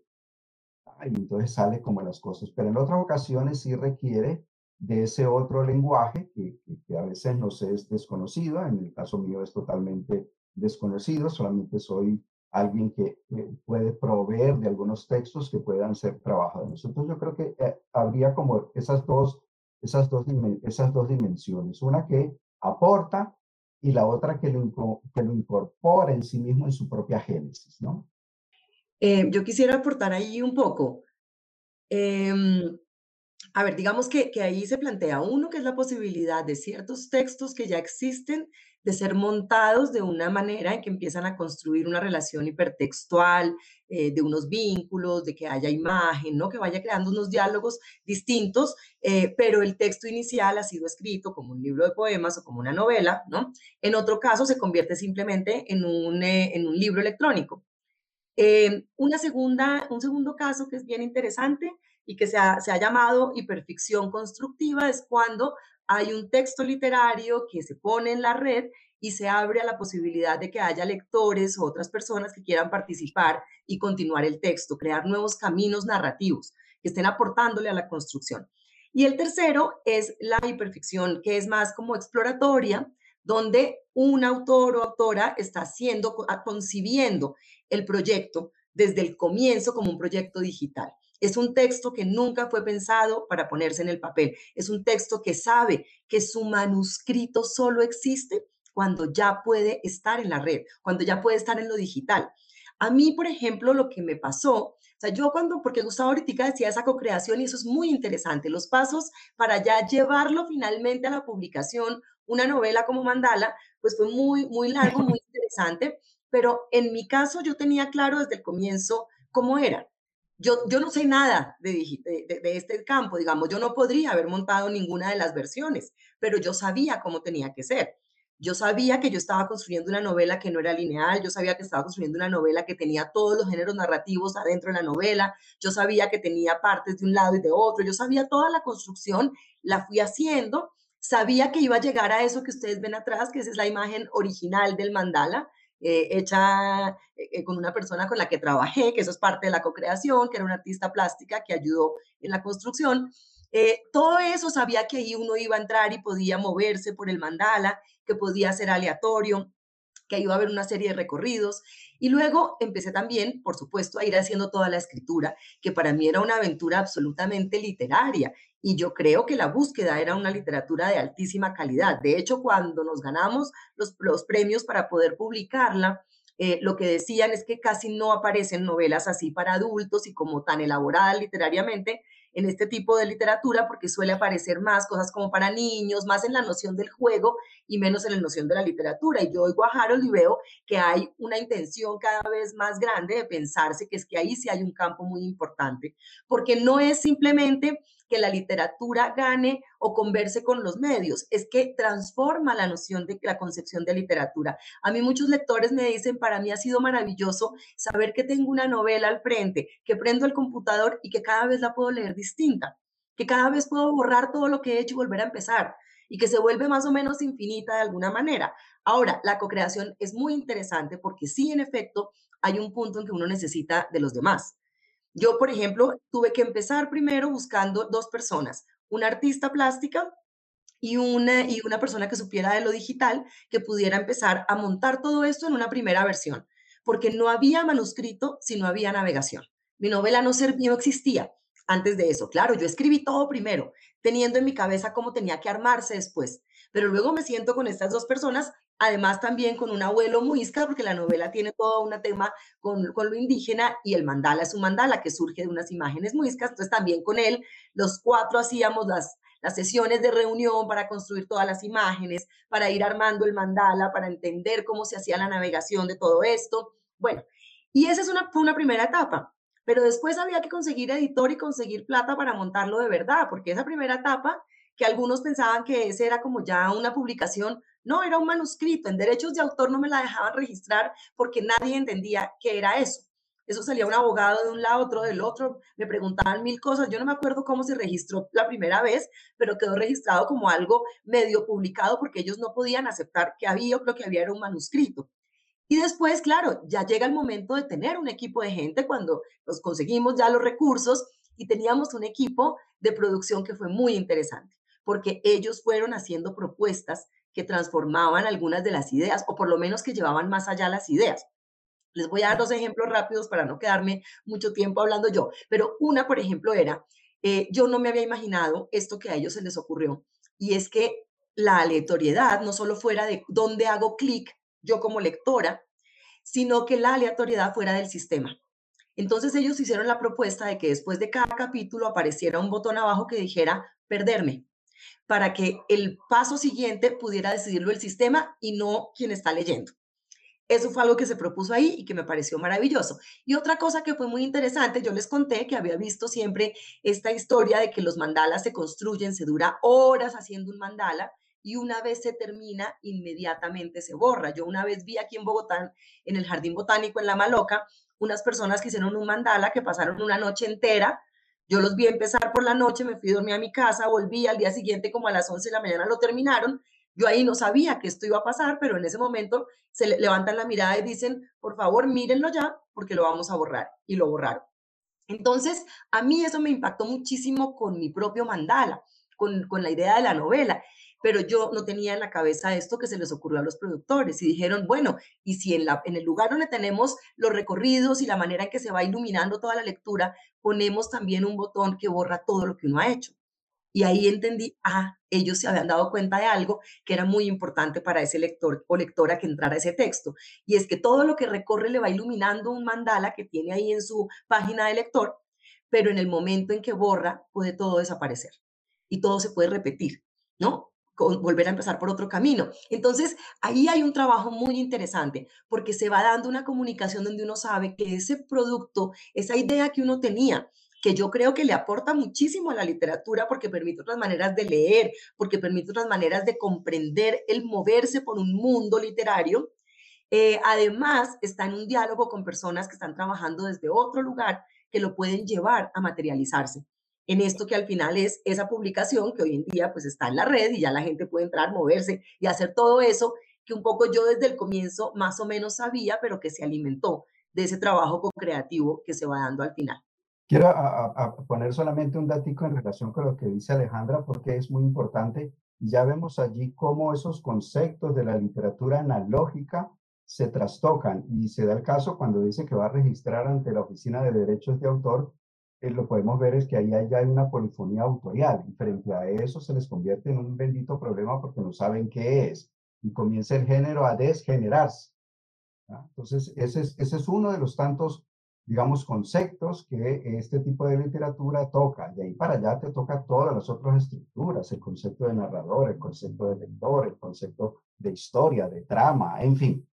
Y entonces sale como las cosas. Pero en otras ocasiones sí requiere de ese otro lenguaje que, que, a veces nos es desconocido. En el caso mío es totalmente desconocido. Solamente soy alguien que, puede proveer de algunos textos que puedan ser trabajados. Entonces yo creo que eh, habría como esas dos esas dos, esas dos dimensiones, una que aporta y la otra que lo, que lo incorpora en sí mismo en su propia génesis, ¿no? Eh, yo quisiera aportar ahí un poco. Em, a ver, digamos que, que ahí se plantea uno, que es la posibilidad de ciertos textos que ya existen de ser montados de una manera en que empiezan a construir una relación hipertextual, eh, de unos vínculos, de que haya imagen, ¿no? que vaya creando unos diálogos distintos, eh, pero el texto inicial ha sido escrito como un libro de poemas o como una novela, ¿no? En otro caso se convierte simplemente en un, eh, en un libro electrónico. una segunda, un segundo caso que es bien interesante y que se ha, se ha llamado hiperficción constructiva es cuando hay un texto literario que se pone en la red y se abre a la posibilidad de que haya lectores o otras personas que quieran participar y continuar el texto, crear nuevos caminos narrativos que estén aportándole a la construcción. Y el tercero es la hiperficción, que es más como exploratoria, donde un autor o autora está haciendo, concibiendo el proyecto desde el comienzo como un proyecto digital. Es un texto que nunca fue pensado para ponerse en el papel. Es un texto que sabe que su manuscrito solo existe cuando ya puede estar en la red, cuando ya puede estar en lo digital. A mí, por ejemplo, lo que me pasó, o sea, yo cuando, porque Gustavo ahorita decía esa co-creación y eso es muy interesante, los pasos para ya llevarlo finalmente a la publicación, una novela como Mandala, pues fue muy, muy largo, muy *laughs* interesante, pero en mi caso yo tenía claro desde el comienzo cómo era. Yo, yo no sé nada de, este campo, digamos, yo no podría haber montado ninguna de las versiones, pero yo sabía cómo tenía que ser. Yo sabía que yo estaba construyendo una novela que no era lineal, yo sabía que estaba construyendo una novela que tenía todos los géneros narrativos adentro de la novela, yo sabía que tenía partes de un lado y de otro, yo sabía toda la construcción, la fui haciendo, sabía que iba a llegar a eso que ustedes ven atrás, que es la imagen original del mandala, eh, hecha eh, eh, con una persona con la que trabajé, que eso es parte de la co-creación, que era una artista plástica que ayudó en la construcción. todo eso sabía que ahí uno iba a entrar y podía moverse por el mandala, que podía ser aleatorio, que iba a haber una serie de recorridos. Y luego empecé también, por supuesto, a ir haciendo toda la escritura, que para mí era una aventura absolutamente literaria. Y yo creo que la búsqueda era una literatura de altísima calidad. De hecho, cuando nos ganamos los, premios para poder publicarla, eh, lo que decían es que casi no aparecen novelas así para adultos y como tan elaboradas literariamente en este tipo de literatura, porque suele aparecer más cosas como para niños, más en la noción del juego y menos en la noción de la literatura. Y yo oigo a Harold y veo que hay una intención cada vez más grande de pensarse que es que ahí sí hay un campo muy importante, porque no es simplemente que la literatura gane o converse con los medios, es que transforma la noción de la concepción de literatura. A mí muchos lectores me dicen, para mí ha sido maravilloso saber que tengo una novela al frente, que prendo el computador y que cada vez la puedo leer distinta, que cada vez puedo borrar todo lo que he hecho y volver a empezar y que se vuelve más o menos infinita de alguna manera. Ahora, la co-creación es muy interesante porque sí, en efecto, hay un punto en que uno necesita de los demás. Yo, por ejemplo, tuve que empezar primero buscando dos personas, una artista plástica y una, y una persona que supiera de lo digital, que pudiera empezar a montar todo esto en una primera versión, porque no había manuscrito si no había navegación. Mi novela no, no existía antes de eso. Claro, yo escribí todo primero, teniendo en mi cabeza cómo tenía que armarse después, pero luego me siento con estas dos personas además también con un abuelo muisca, porque la novela tiene todo un tema con, lo indígena y el mandala es un mandala que surge de unas imágenes muiscas, entonces también con él los cuatro hacíamos las, sesiones de reunión para construir todas las imágenes, para ir armando el mandala, para entender cómo se hacía la navegación de todo esto. Bueno, y esa es fue una primera etapa, pero después había que conseguir editor y conseguir plata para montarlo de verdad, porque esa primera etapa, que algunos pensaban que ese era como ya una publicación, no, era un manuscrito. En derechos de autor no me la dejaban registrar porque nadie entendía qué era eso. Eso salía un abogado de un lado, otro del otro, me preguntaban mil cosas. Yo no me acuerdo cómo se registró la primera vez, pero quedó registrado como algo medio publicado porque ellos no podían aceptar que había, lo que había era un manuscrito. Y después, claro, ya llega el momento de tener un equipo de gente cuando nos conseguimos ya los recursos y teníamos un equipo de producción que fue muy interesante, porque ellos fueron haciendo propuestas que transformaban algunas de las ideas o por lo menos que llevaban más allá las ideas. Les voy a dar dos ejemplos rápidos para no quedarme mucho tiempo hablando yo, pero una, por ejemplo, era, eh, yo no me había imaginado esto que a ellos se les ocurrió, y es que la aleatoriedad no solo fuera de dónde hago clic yo como lectora, sino que la aleatoriedad fuera del sistema. Entonces ellos hicieron la propuesta de que después de cada capítulo apareciera un botón abajo que dijera perderme para que el paso siguiente pudiera decidirlo el sistema y no quien está leyendo. Eso fue algo que se propuso ahí y que me pareció maravilloso. Y otra cosa que fue muy interesante, yo les conté que había visto siempre esta historia de que los mandalas se construyen, se dura horas haciendo un mandala y una vez se termina, inmediatamente se borra. Yo una vez vi aquí en Bogotá, en el Jardín Botánico, en La Maloca, unas personas que hicieron un mandala que pasaron una noche entera yo los vi empezar por la noche, me fui a dormir a mi casa, volví al día siguiente como a las 11 de la mañana lo terminaron. Yo ahí no sabía que esto iba a pasar, pero en ese momento se levantan la mirada y dicen, por favor, mírenlo ya, porque lo vamos a borrar. Y lo borraron. Entonces, a mí eso me impactó muchísimo con mi propio mandala, con, con la idea de la novela pero yo no tenía en la cabeza esto que se les ocurrió a los productores y dijeron, bueno, y si en, la, en el lugar donde tenemos los recorridos y la manera en que se va iluminando toda la lectura, ponemos también un botón que borra todo lo que uno ha hecho. Y ahí entendí, ah, ellos se habían dado cuenta de algo que era muy importante para ese lector o lectora que entrara ese texto. Y es que todo lo que recorre le va iluminando un mandala que tiene ahí en su página de lector, pero en el momento en que borra, puede todo desaparecer y todo se puede repetir, ¿no? Volver a empezar por otro camino. Entonces, ahí hay un trabajo muy interesante porque se va dando una comunicación donde uno sabe que ese producto, esa idea que uno tenía, que yo creo que le aporta muchísimo a la literatura porque permite otras maneras de leer, porque permite otras maneras de comprender el moverse por un mundo literario. Eh, además, está en un diálogo con personas que están trabajando desde otro lugar que lo pueden llevar a materializarse en esto que al final es esa publicación que hoy en día pues está en la red y ya la gente puede entrar, moverse y hacer todo eso que un poco yo desde el comienzo más o menos sabía, pero que se alimentó de ese trabajo creativo que se va dando al final. Quiero a, poner solamente un datico en relación con lo que dice Alejandra, porque es muy importante. Ya vemos allí cómo esos conceptos de la literatura analógica se trastocan y se da el caso cuando dice que va a registrar ante la Oficina de Derechos de Autor, eh, lo podemos ver es que ahí ya hay una polifonía autorial y frente a eso se les convierte en un bendito problema porque no saben qué es y comienza el género a desgenerarse. Entonces, ese es, ese es uno de los tantos, digamos, conceptos que este tipo de literatura toca. De ahí para allá te toca todas las otras estructuras, el concepto de narrador, el concepto de lector, el concepto de historia, de trama, en fin.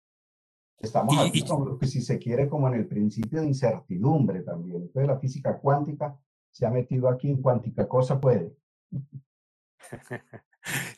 Estamos aquí, si se quiere, como en el principio de incertidumbre también. Entonces la física cuántica se ha metido aquí en cuántica cosa puede. *laughs*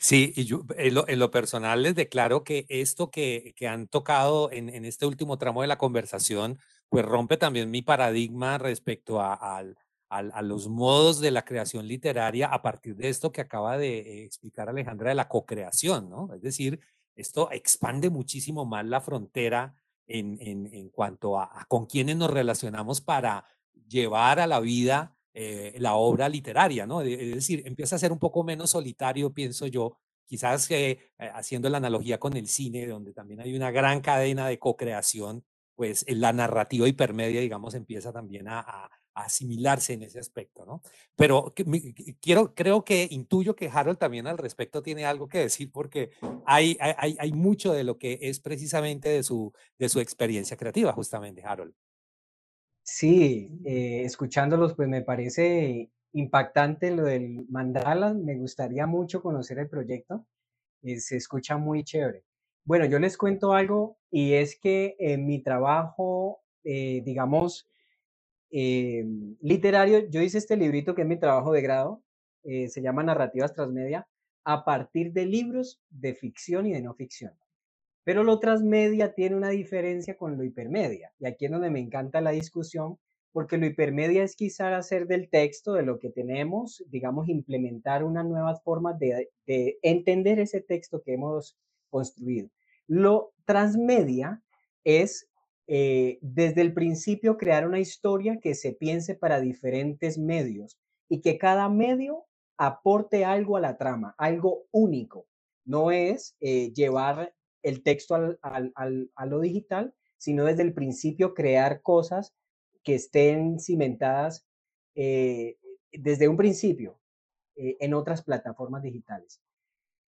Sí, y yo en lo, personal les declaro que esto que, que han tocado en, en, este último tramo de la conversación, pues rompe también mi paradigma respecto a, a, a, los modos de la creación literaria a partir de esto que acaba de explicar Alejandra de la co-creación, ¿no? Es decir, esto expande muchísimo más la frontera en, en, cuanto a, con quiénes nos relacionamos para llevar a la vida eh, la obra literaria, ¿no? Es decir, empieza a ser un poco menos solitario, pienso yo, quizás eh, haciendo la analogía con el cine, donde también hay una gran cadena de co-creación, pues la narrativa hipermedia, digamos, empieza también a, asimilarse en ese aspecto, ¿no? Pero quiero, creo que intuyo que Harold también al respecto tiene algo que decir porque hay, hay, hay mucho de lo que es precisamente de su, de su experiencia creativa, justamente, Harold. Sí, eh, escuchándolos, pues me parece impactante lo del mandala. Me gustaría mucho conocer el proyecto. Eh, se escucha muy chévere. Bueno, yo les cuento algo y es que en mi trabajo, eh, digamos, eh, literario, yo hice este librito que es mi trabajo de grado, eh, se llama Narrativas Transmedia, a partir de libros de ficción y de no ficción. Pero lo transmedia tiene una diferencia con lo hipermedia, y aquí es donde me encanta la discusión, porque lo hipermedia es quizás hacer del texto, de lo que tenemos, digamos, implementar unas nuevas formas de, de entender ese texto que hemos construido. Lo transmedia es eh, desde el principio crear una historia que se piense para diferentes medios y que cada medio aporte algo a la trama, algo único. No es eh, llevar el texto a lo digital, sino desde el principio crear cosas que estén cimentadas eh, desde un principio en otras plataformas digitales.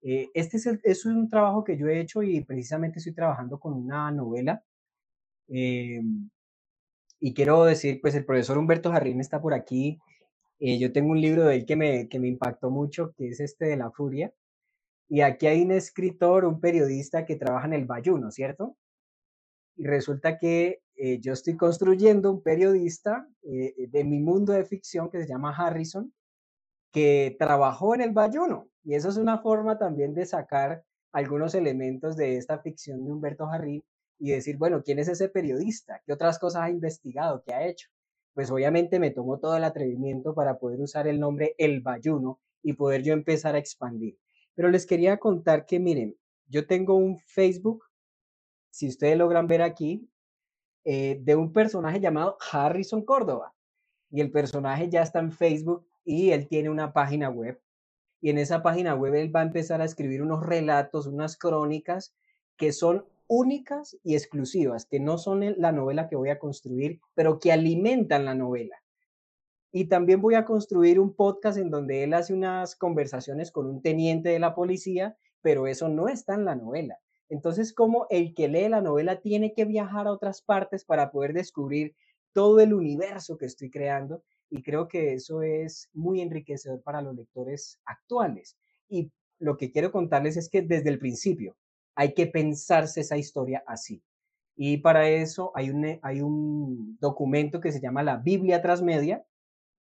este es, es, un trabajo que yo he hecho y precisamente estoy trabajando con una novela eh, y quiero decir, pues el profesor Humberto Jarrín está por aquí. Eh, yo tengo un libro de él que me, que me impactó mucho, que es este de La Furia. Y aquí hay un escritor, un periodista que trabaja en el Bayuno, ¿cierto? Y resulta que eh, yo estoy construyendo un periodista de mi mundo de ficción que se llama Harrison, que trabajó en el Bayuno. Y eso es una forma también de sacar algunos elementos de esta ficción de Humberto Jarrín y decir, bueno, ¿quién es ese periodista? ¿Qué otras cosas ha investigado? ¿Qué ha hecho? Pues obviamente me tomó todo el atrevimiento para poder usar el nombre El Bayuno y poder yo empezar a expandir. Pero les quería contar que, miren, yo tengo un Facebook, si ustedes logran ver aquí, eh, de un personaje llamado Harrison Córdoba. Y el personaje ya está en Facebook y él tiene una página web. Y en esa página web él va a empezar a escribir unos relatos, unas crónicas que son únicas y exclusivas, que no son la novela que voy a construir, pero que alimentan la novela. Y también voy a construir un podcast en donde él hace unas conversaciones con un teniente de la policía, pero eso no está en la novela. Entonces, como el que lee la novela tiene que viajar a otras partes para poder descubrir todo el universo que estoy creando, y creo que eso es muy enriquecedor para los lectores actuales. Y lo que quiero contarles es que desde el principio, hay que pensarse esa historia así. Y para eso hay un, hay un documento que se llama la Biblia Transmedia,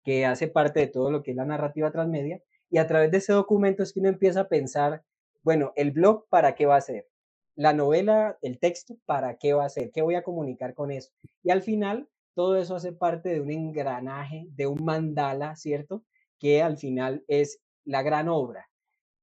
que hace parte de todo lo que es la narrativa transmedia, y a través de ese documento es que uno empieza a pensar, bueno, el blog, ¿para qué va a ser? La novela, el texto, ¿para qué va a ser? ¿Qué voy a comunicar con eso? Y al final, todo eso hace parte de un engranaje, de un mandala, ¿cierto? Que al final es la gran obra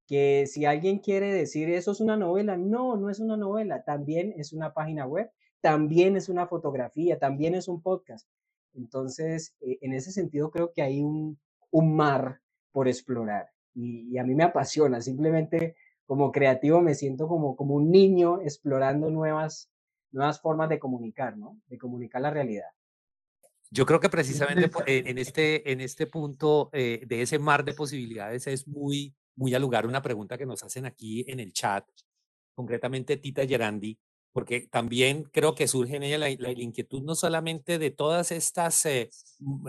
que si alguien quiere decir eso es una novela, no, no es una novela, también es una página web, también es una fotografía, también es un podcast. Entonces, eh, en ese sentido creo que hay un, un mar por explorar y, a mí me apasiona, simplemente como creativo me siento como, como un niño explorando nuevas, nuevas formas de comunicar, ¿no? De comunicar la realidad. Yo creo que precisamente en este, en este punto eh, de ese mar de posibilidades es muy, muy al lugar una pregunta que nos hacen aquí en el chat, concretamente Tita Gerandi, porque también creo que surge en ella la, inquietud no solamente de todas estas eh,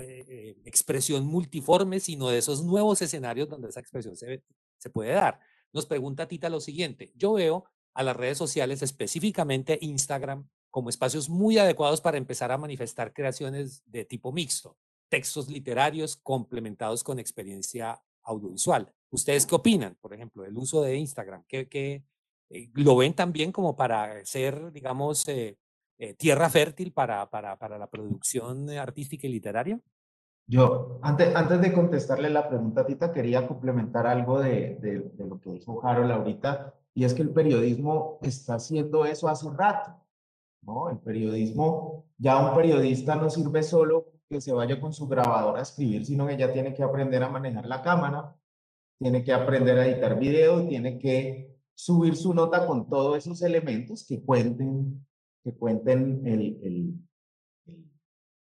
eh, expresión multiforme, sino de esos nuevos escenarios donde esa expresión se, se puede dar. Nos pregunta Tita lo siguiente, yo veo a las redes sociales, específicamente Instagram, como espacios muy adecuados para empezar a manifestar creaciones de tipo mixto, textos literarios complementados con experiencia audiovisual. ¿Ustedes qué opinan, por ejemplo, del uso de Instagram? ¿Qué, eh, lo ven también como para ser, digamos, eh, eh, tierra fértil para, para, para, la producción artística y literaria? Yo, antes, antes de contestarle la pregunta, Tita, quería complementar algo de, de, de lo que dijo Harold ahorita, y es que el periodismo está haciendo eso hace rato. ¿no? El periodismo, ya un periodista no sirve solo que se vaya con su grabadora a escribir, sino que ya tiene que aprender a manejar la cámara, tiene que aprender a editar video y tiene que subir su nota con todos esos elementos que cuenten, que cuenten el, el,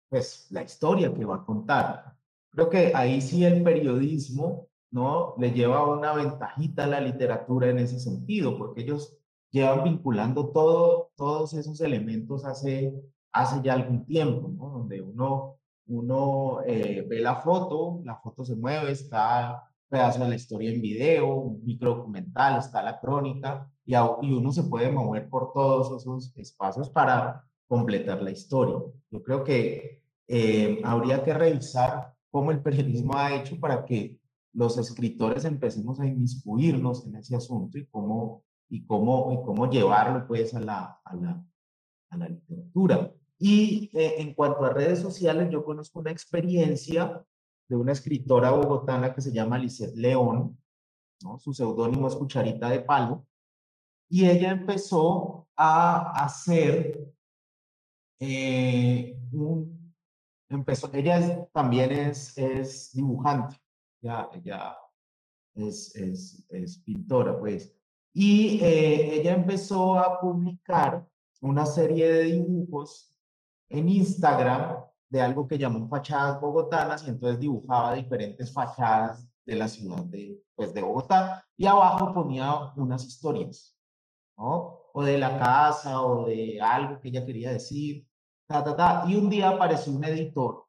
pues, la historia que va a contar. Creo que ahí sí el periodismo ¿no? le lleva una ventajita a la literatura en ese sentido, porque ellos llevan vinculando todo, todos esos elementos hace, hace ya algún tiempo, ¿no? Donde uno, uno eh, ve la foto, la foto se mueve, está pedazo de la historia en video, un microdocumental, está la crónica, y, y uno se puede mover por todos esos espacios para completar la historia. Yo creo que eh, habría que revisar cómo el periodismo ha hecho para que los escritores empecemos a inmiscuirnos en ese asunto y cómo y cómo, y cómo llevarlo pues a la, a la, a la literatura. Y eh, en cuanto a redes sociales, yo conozco una experiencia de una escritora bogotana que se llama Lisette León, ¿no? su seudónimo es Cucharita de Palo, y ella empezó a hacer eh, un, empezó, ella también es, es dibujante, ya, ella es, es, es pintora, pues, y eh, ella empezó a publicar una serie de dibujos en Instagram de algo que llamó fachadas bogotanas y entonces dibujaba diferentes fachadas de la ciudad de, pues, de Bogotá y abajo ponía unas historias, ¿no? O de la casa o de algo que ella quería decir, ta, ta, ta. Y un día apareció un editor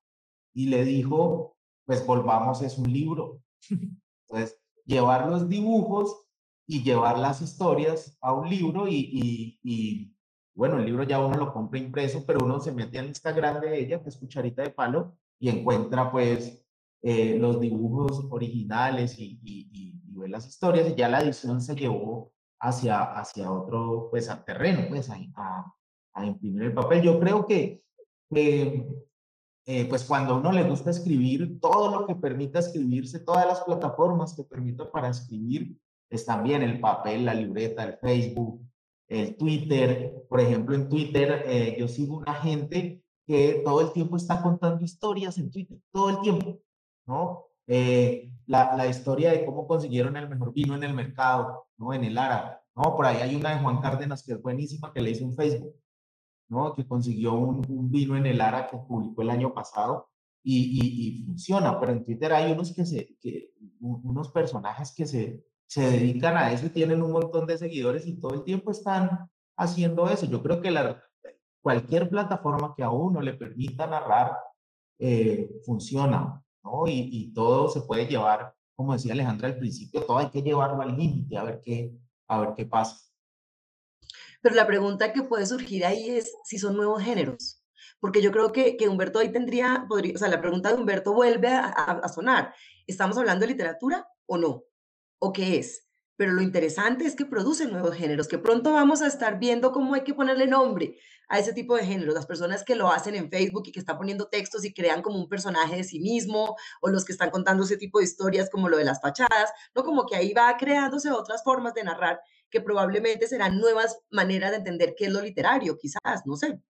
y le dijo, pues volvamos, es un libro. Entonces, llevar los dibujos y llevar las historias a un libro y, y, bueno, el libro ya uno lo compra impreso, pero uno se mete al Instagram de ella, que es Cucharita de Palo, y encuentra pues eh, los dibujos originales y, y, ve las historias y ya la edición se llevó hacia, hacia otro pues a terreno, pues a, a, imprimir el papel. Yo creo que eh, pues cuando a uno le gusta escribir, todo lo que permita escribirse, todas las plataformas que permitan para escribir, es también el papel, la libreta, el Facebook, el Twitter. Por ejemplo, en Twitter eh, yo sigo una gente que todo el tiempo está contando historias en Twitter, todo el tiempo, ¿no? Eh, la, la, historia de cómo consiguieron el mejor vino en el mercado, ¿no? En el árabe, ¿no? Por ahí hay una de Juan Cárdenas que es buenísima, que le hizo en Facebook, ¿no? Que consiguió un, vino en el árabe que publicó el año pasado y, y, y, funciona, pero en Twitter hay unos que se, que, unos personajes que se, se dedican a eso y tienen un montón de seguidores y todo el tiempo están haciendo eso. Yo creo que la, cualquier plataforma que a uno le permita narrar eh, funciona, ¿no? Y, y, todo se puede llevar, como decía Alejandra al principio, todo hay que llevarlo al límite, a ver qué, a ver qué pasa. Pero la pregunta que puede surgir ahí es si son nuevos géneros. Porque yo creo que, que Humberto ahí tendría, podría, o sea, la pregunta de Humberto vuelve a, sonar. ¿Estamos hablando de literatura o no? O qué es. Pero lo interesante es que produce nuevos géneros, que pronto vamos a estar viendo cómo hay que ponerle nombre a ese tipo de géneros. Las personas que lo hacen en Facebook y que están poniendo textos y crean como un personaje de sí mismo, o los que están contando ese tipo de historias como lo de las fachadas, ¿no? Como que ahí va creándose otras formas de narrar que probablemente serán nuevas maneras de entender qué es lo literario, quizás, no sé.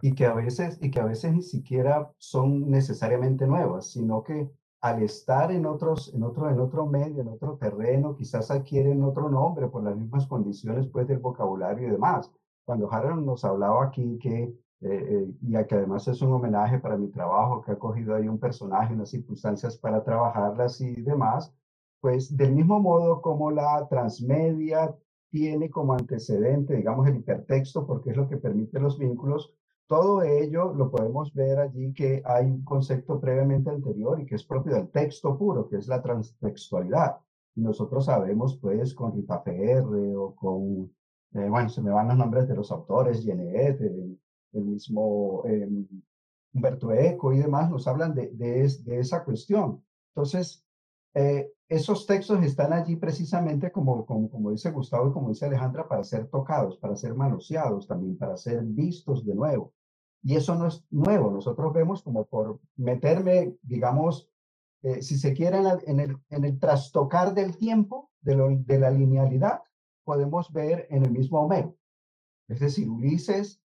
Y que a veces, y que a veces ni siquiera son necesariamente nuevas, sino que al estar en, otros, en, otro, en otro medio, en otro terreno, quizás adquieren otro nombre por las mismas condiciones pues, del vocabulario y demás. cuando Harold nos hablaba aquí que, eh, y que además es un homenaje para mi trabajo, que ha cogido ahí un personaje, unas circunstancias para trabajarlas y demás, pues del mismo modo como la transmedia tiene como antecedente, digamos, el hipertexto, porque es lo que permite los vínculos, todo ello lo podemos ver allí que hay un concepto previamente anterior y que es propio del texto puro, que es la transtextualidad. Y nosotros sabemos, pues, con Rita Ferre o con, eh, bueno, se me van los nombres de los autores, Genet, el, mismo eh, Humberto Eco y demás, nos hablan de, esa cuestión. Entonces, eh, esos textos están allí precisamente como, como, dice Gustavo y como dice Alejandra, para ser tocados, para ser manoseados también, para ser vistos de nuevo. Y eso no es nuevo. Nosotros vemos como por meterme, digamos, eh, si se quiere, en, el, trastocar del tiempo, de, la linealidad, podemos ver en el mismo Homero. Es decir, Ulises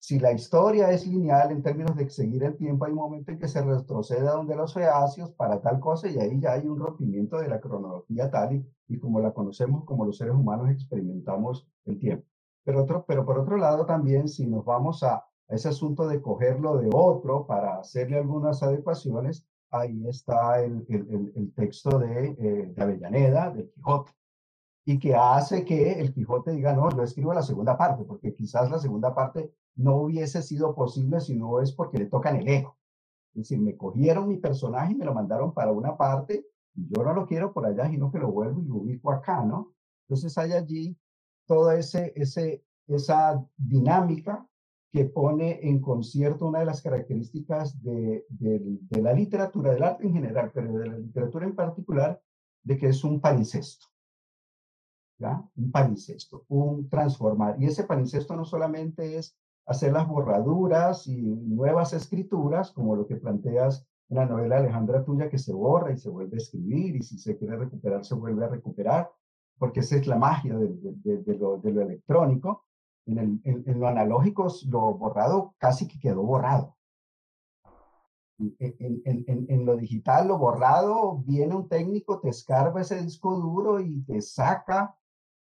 si la historia es lineal en términos de seguir el tiempo, hay un momento en que se retrocede a donde los feacios para tal cosa y ahí ya hay un rompimiento de la cronología tal y, como la conocemos, como los seres humanos experimentamos el tiempo. Pero, pero por otro lado también, si nos vamos a, ese asunto de cogerlo de otro para hacerle algunas adecuaciones, ahí está el, el, el texto de, eh, de Avellaneda, del Quijote y que hace que el Quijote diga, no, yo escribo la segunda parte, porque quizás la segunda parte no hubiese sido posible si no es porque le tocan el ego. Es decir, me cogieron mi personaje y me lo mandaron para una parte y yo no lo quiero por allá, sino que lo vuelvo y lo ubico acá, ¿no? Entonces hay allí toda ese, ese, esa dinámica que pone en concierto una de las características de, la literatura, del arte en general, pero de la literatura en particular, de que es un palincesto. ¿ya? Un palincesto, un transformar. Y ese palincesto no solamente es hacer las borraduras y nuevas escrituras, como lo que planteas en la novela Alejandra tuya, que se borra y se vuelve a escribir, y si se quiere recuperar, se vuelve a recuperar, porque esa es la magia de, de, de lo, electrónico. En, el, en, lo analógico, lo borrado casi que quedó borrado. En, en, en, lo digital, lo borrado, viene un técnico, te escarba ese disco duro y te saca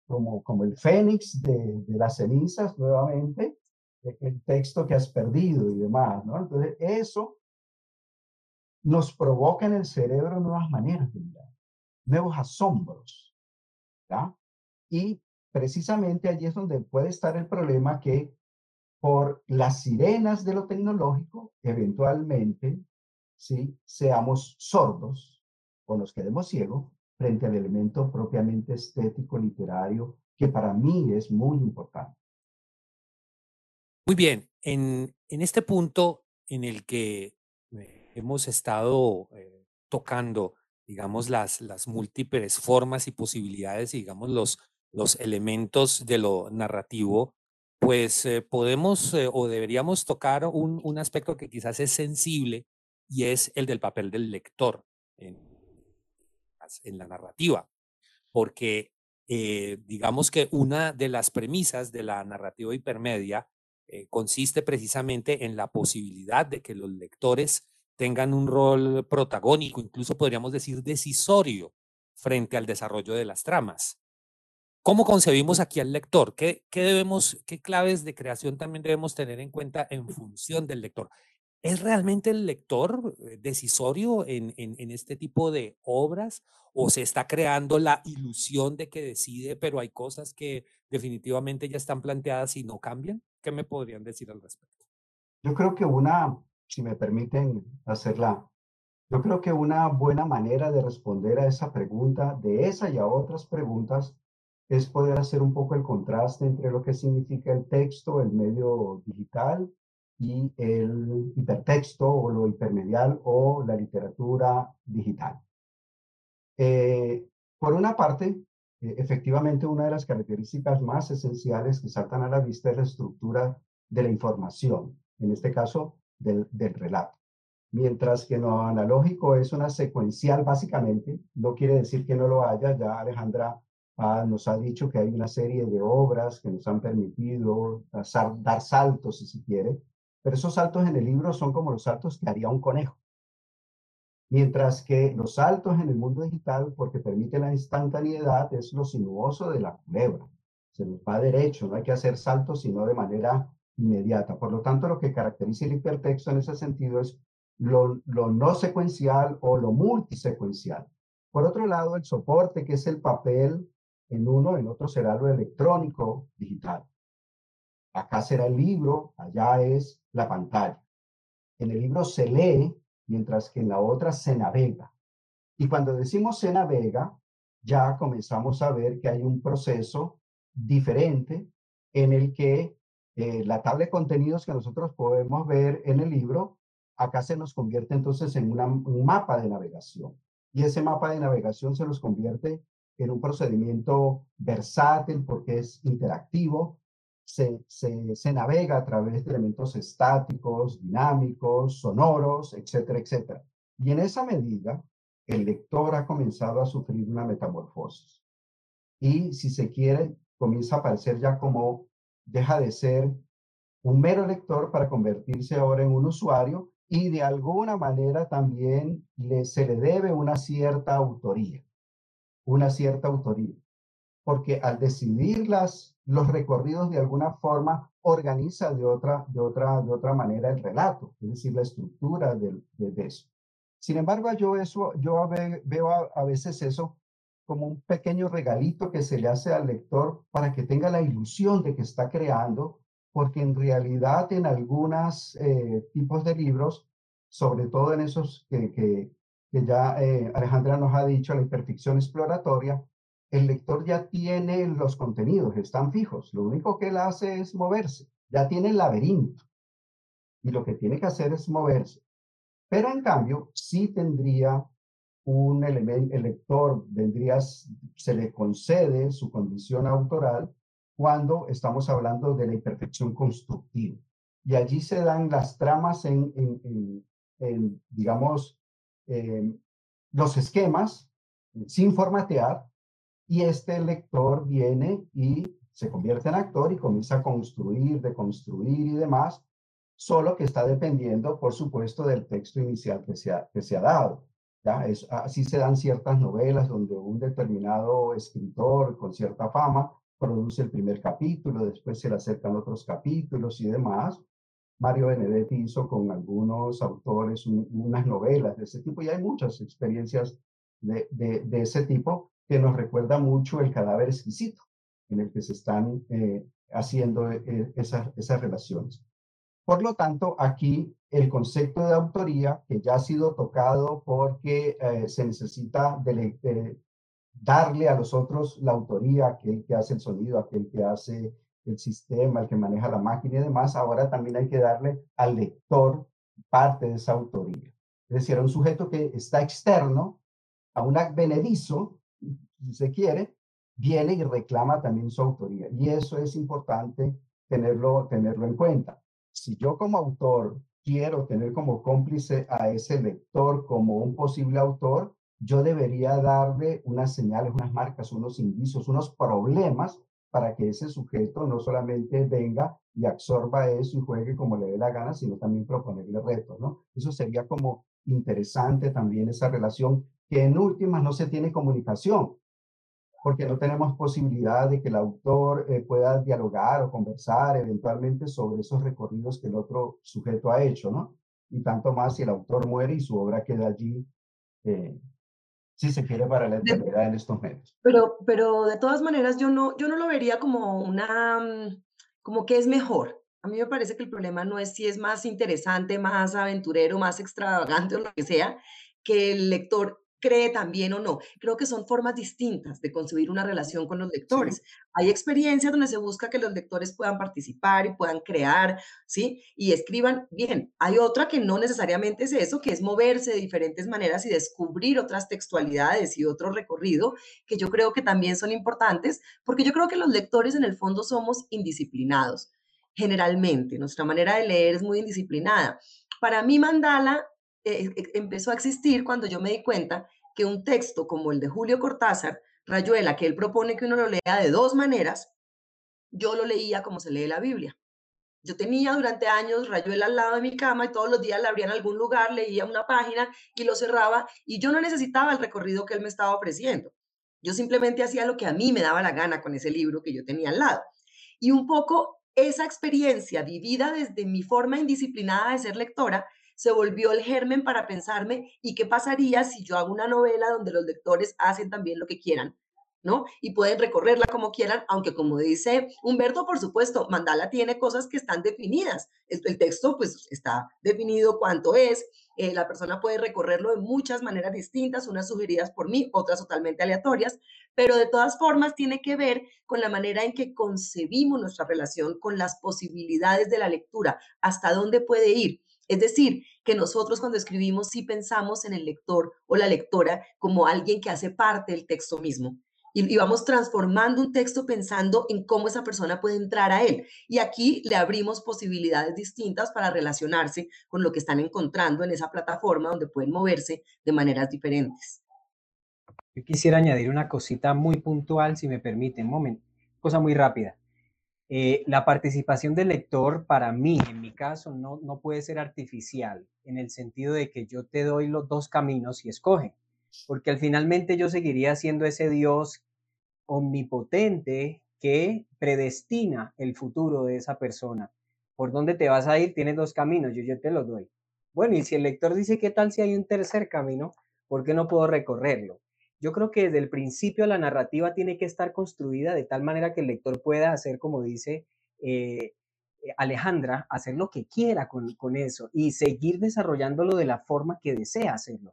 como, como el fénix de, de las cenizas nuevamente e-, el texto que has perdido y demás, ¿no? Entonces, eso nos provoca en el cerebro nuevas maneras de mirar, nuevos asombros, ¿ya? Y precisamente allí es donde puede estar el problema que por las sirenas de lo tecnológico, eventualmente, ¿sí? seamos sordos o nos quedemos ciegos frente al elemento propiamente estético, literario, que para mí es muy importante. Muy bien, en, este punto en el que eh, hemos estado eh, tocando, digamos, las, las múltiples formas y posibilidades, digamos, los, los elementos de lo narrativo, pues eh, podemos o deberíamos tocar un, un, aspecto que quizás es sensible y es el del papel del lector en, en la narrativa, porque digamos que una de las premisas de la narrativa hipermedia eh, consiste precisamente en la posibilidad de que los lectores tengan un rol protagónico, incluso podríamos decir decisorio, frente al desarrollo de las tramas. ¿Cómo concebimos aquí al lector? ¿Qué, qué, debemos, qué claves de creación también debemos tener en cuenta en función del lector? ¿Es realmente el lector eh, decisorio en, en, en, este tipo de obras o se está creando la ilusión de que decide, pero hay cosas que definitivamente ya están planteadas y no cambian? ¿Qué me podrían decir al respecto? Yo creo que una, si me permiten hacerla, yo creo que una buena manera de responder a esa pregunta, de esa y a otras preguntas, es poder hacer un poco el contraste entre lo que significa el texto, el medio digital, y el hipertexto o lo hipermedial o la literatura digital. Eh, por una parte, eh, efectivamente, una de las características más esenciales que saltan a la vista es la estructura de la información, en este caso del, del relato. Mientras que lo analógico es una secuencial básicamente, no quiere decir que no lo haya, ya Alejandra ah, nos ha dicho que hay una serie de obras que nos han permitido dar saltos, si se quiere, pero esos saltos en el libro son como los saltos que haría un conejo. Mientras que los saltos en el mundo digital, porque permite la instantaneidad, es lo sinuoso de la culebra. se nos va derecho, no hay que hacer saltos, sino de manera inmediata. Por lo tanto, lo que caracteriza el hipertexto en ese sentido es lo, lo no secuencial o lo multisecuencial. Por otro lado, el soporte, que es el papel en uno, en otro será lo electrónico digital. Acá será el libro, allá es la pantalla. En el libro se lee, mientras que en la otra se navega. Y cuando decimos se navega, ya comenzamos a ver que hay un proceso diferente en el que eh, la tabla de contenidos que nosotros podemos ver en el libro, acá se nos convierte entonces en un mapa de navegación. Y ese mapa de navegación se nos convierte en un procedimiento versátil porque es interactivo, se, se, navega a través de elementos estáticos, dinámicos, sonoros, etcétera, etcétera. Y en esa medida, el lector ha comenzado a sufrir una metamorfosis. Y si se quiere, comienza a aparecer ya como deja de ser un mero lector para convertirse ahora en un usuario y de alguna manera también le, se le debe una cierta autoría, una cierta autoría, porque al decidir las, los recorridos de alguna forma organiza de otra, de otra, de otra manera el relato, es decir, la estructura de, de, eso. Sin embargo, yo, eso, yo veo a, veces eso como un pequeño regalito que se le hace al lector para que tenga la ilusión de que está creando, porque en realidad en algunos eh, tipos de libros, sobre todo en esos que, que ya eh, Alejandra nos ha dicho, la imperfección exploratoria, el lector ya tiene los contenidos, están fijos, lo único que él hace es moverse, ya tiene el laberinto y lo que tiene que hacer es moverse. Pero en cambio, sí tendría un elemento, el lector vendría, se le concede su condición autoral cuando estamos hablando de la imperfección constructiva. Y allí se dan las tramas en, digamos, los esquemas sin formatear y este lector viene y se convierte en actor y comienza a construir, deconstruir y demás, solo que está dependiendo, por supuesto, del texto inicial que se ha, que se ha dado. ¿ya? Es, así se dan ciertas novelas donde un determinado escritor con cierta fama produce el primer capítulo, después se le acercan otros capítulos y demás. Mario Benedetti hizo con algunos autores unas novelas de ese tipo y hay muchas experiencias de, de, ese tipo que nos recuerda mucho el cadáver exquisito en el que se están eh, haciendo eh, esas, esas relaciones. Por lo tanto, aquí el concepto de autoría, que ya ha sido tocado porque eh, se necesita darle a los otros la autoría, aquel que hace el sonido, aquel que hace el sistema, el que maneja la máquina y demás, ahora también hay que darle al lector parte de esa autoría. Es decir, a un sujeto que está externo, a un advenedizo, si se quiere, viene y reclama también su autoría. Y eso es importante tenerlo, tenerlo en cuenta si yo como autor quiero tener como cómplice a ese lector como un posible autor, yo debería darle unas señales, unas marcas, unos indicios, unos problemas para que ese sujeto no solamente venga y absorba eso y juegue como le dé la gana, sino también proponerle retos, ¿no? Eso sería como interesante también esa relación que en últimas no se tiene comunicación, porque no tenemos posibilidad de que el autor eh, pueda dialogar o conversar eventualmente sobre esos recorridos que el otro sujeto ha hecho, ¿no? Y tanto más si el autor muere y su obra queda allí, eh, si se quiere, para la eternidad en estos medios. Pero, pero de todas maneras, yo no, yo no lo vería como una, como que es mejor. A mí me parece que el problema no es si es más interesante, más aventurero, más extravagante o lo que sea, que el lector cree también o no. Creo que son formas distintas de construir una relación con los lectores. Sí. Hay experiencias donde se busca que los lectores puedan participar y puedan crear, ¿sí? Y escriban bien. Hay otra que no necesariamente es eso, que es moverse de diferentes maneras y descubrir otras textualidades y otro recorrido, que yo creo que también son importantes, porque yo creo que los lectores en el fondo somos indisciplinados. Generalmente, nuestra manera de leer es muy indisciplinada. Para mí, Mandala eh, eh, empezó a existir cuando yo me di cuenta que un texto como el de Julio Cortázar, Rayuela, que él propone que uno lo lea de dos maneras, yo lo leía como se lee la Biblia. Yo tenía durante años Rayuela al lado de mi cama y todos los días la abría en algún lugar, leía una página y lo cerraba y yo no necesitaba el recorrido que él me estaba ofreciendo. Yo simplemente hacía lo que a mí me daba la gana con ese libro que yo tenía al lado. Y un poco esa experiencia vivida desde mi forma indisciplinada de ser lectora se volvió el germen para pensarme y qué pasaría si yo hago una novela donde los lectores hacen también lo que quieran ¿no? Y pueden recorrerla como quieran, aunque como dice Humberto, por supuesto, Mandala tiene cosas que están definidas. El, texto pues está definido cuánto es, eh, la persona puede recorrerlo de muchas maneras distintas, unas sugeridas por mí, otras totalmente aleatorias, pero de todas formas tiene que ver con la manera en que concebimos nuestra relación con las posibilidades de la lectura, hasta dónde puede ir. Es decir, que nosotros cuando escribimos sí pensamos en el lector o la lectora como alguien que hace parte del texto mismo y, vamos transformando un texto pensando en cómo esa persona puede entrar a él. Y aquí le abrimos posibilidades distintas para relacionarse con lo que están encontrando en esa plataforma donde pueden moverse de maneras diferentes. Yo quisiera añadir una cosita muy puntual, si me permiten, un momento, cosa muy rápida. Eh, la participación del lector para mí, en mi caso, no, no puede ser artificial, en el sentido de que yo te doy los dos caminos y escoge porque al finalmente yo seguiría siendo ese Dios omnipotente que predestina el futuro de esa persona. ¿Por dónde te vas a ir? Tienes dos caminos, yo, yo te los doy. Bueno, y si el lector dice, ¿qué tal si hay un tercer camino? ¿Por qué no puedo recorrerlo? Yo creo que desde el principio la narrativa tiene que estar construida de tal manera que el lector pueda hacer, como dice eh, Alejandra, hacer lo que quiera con, con eso y seguir desarrollándolo de la forma que desea hacerlo.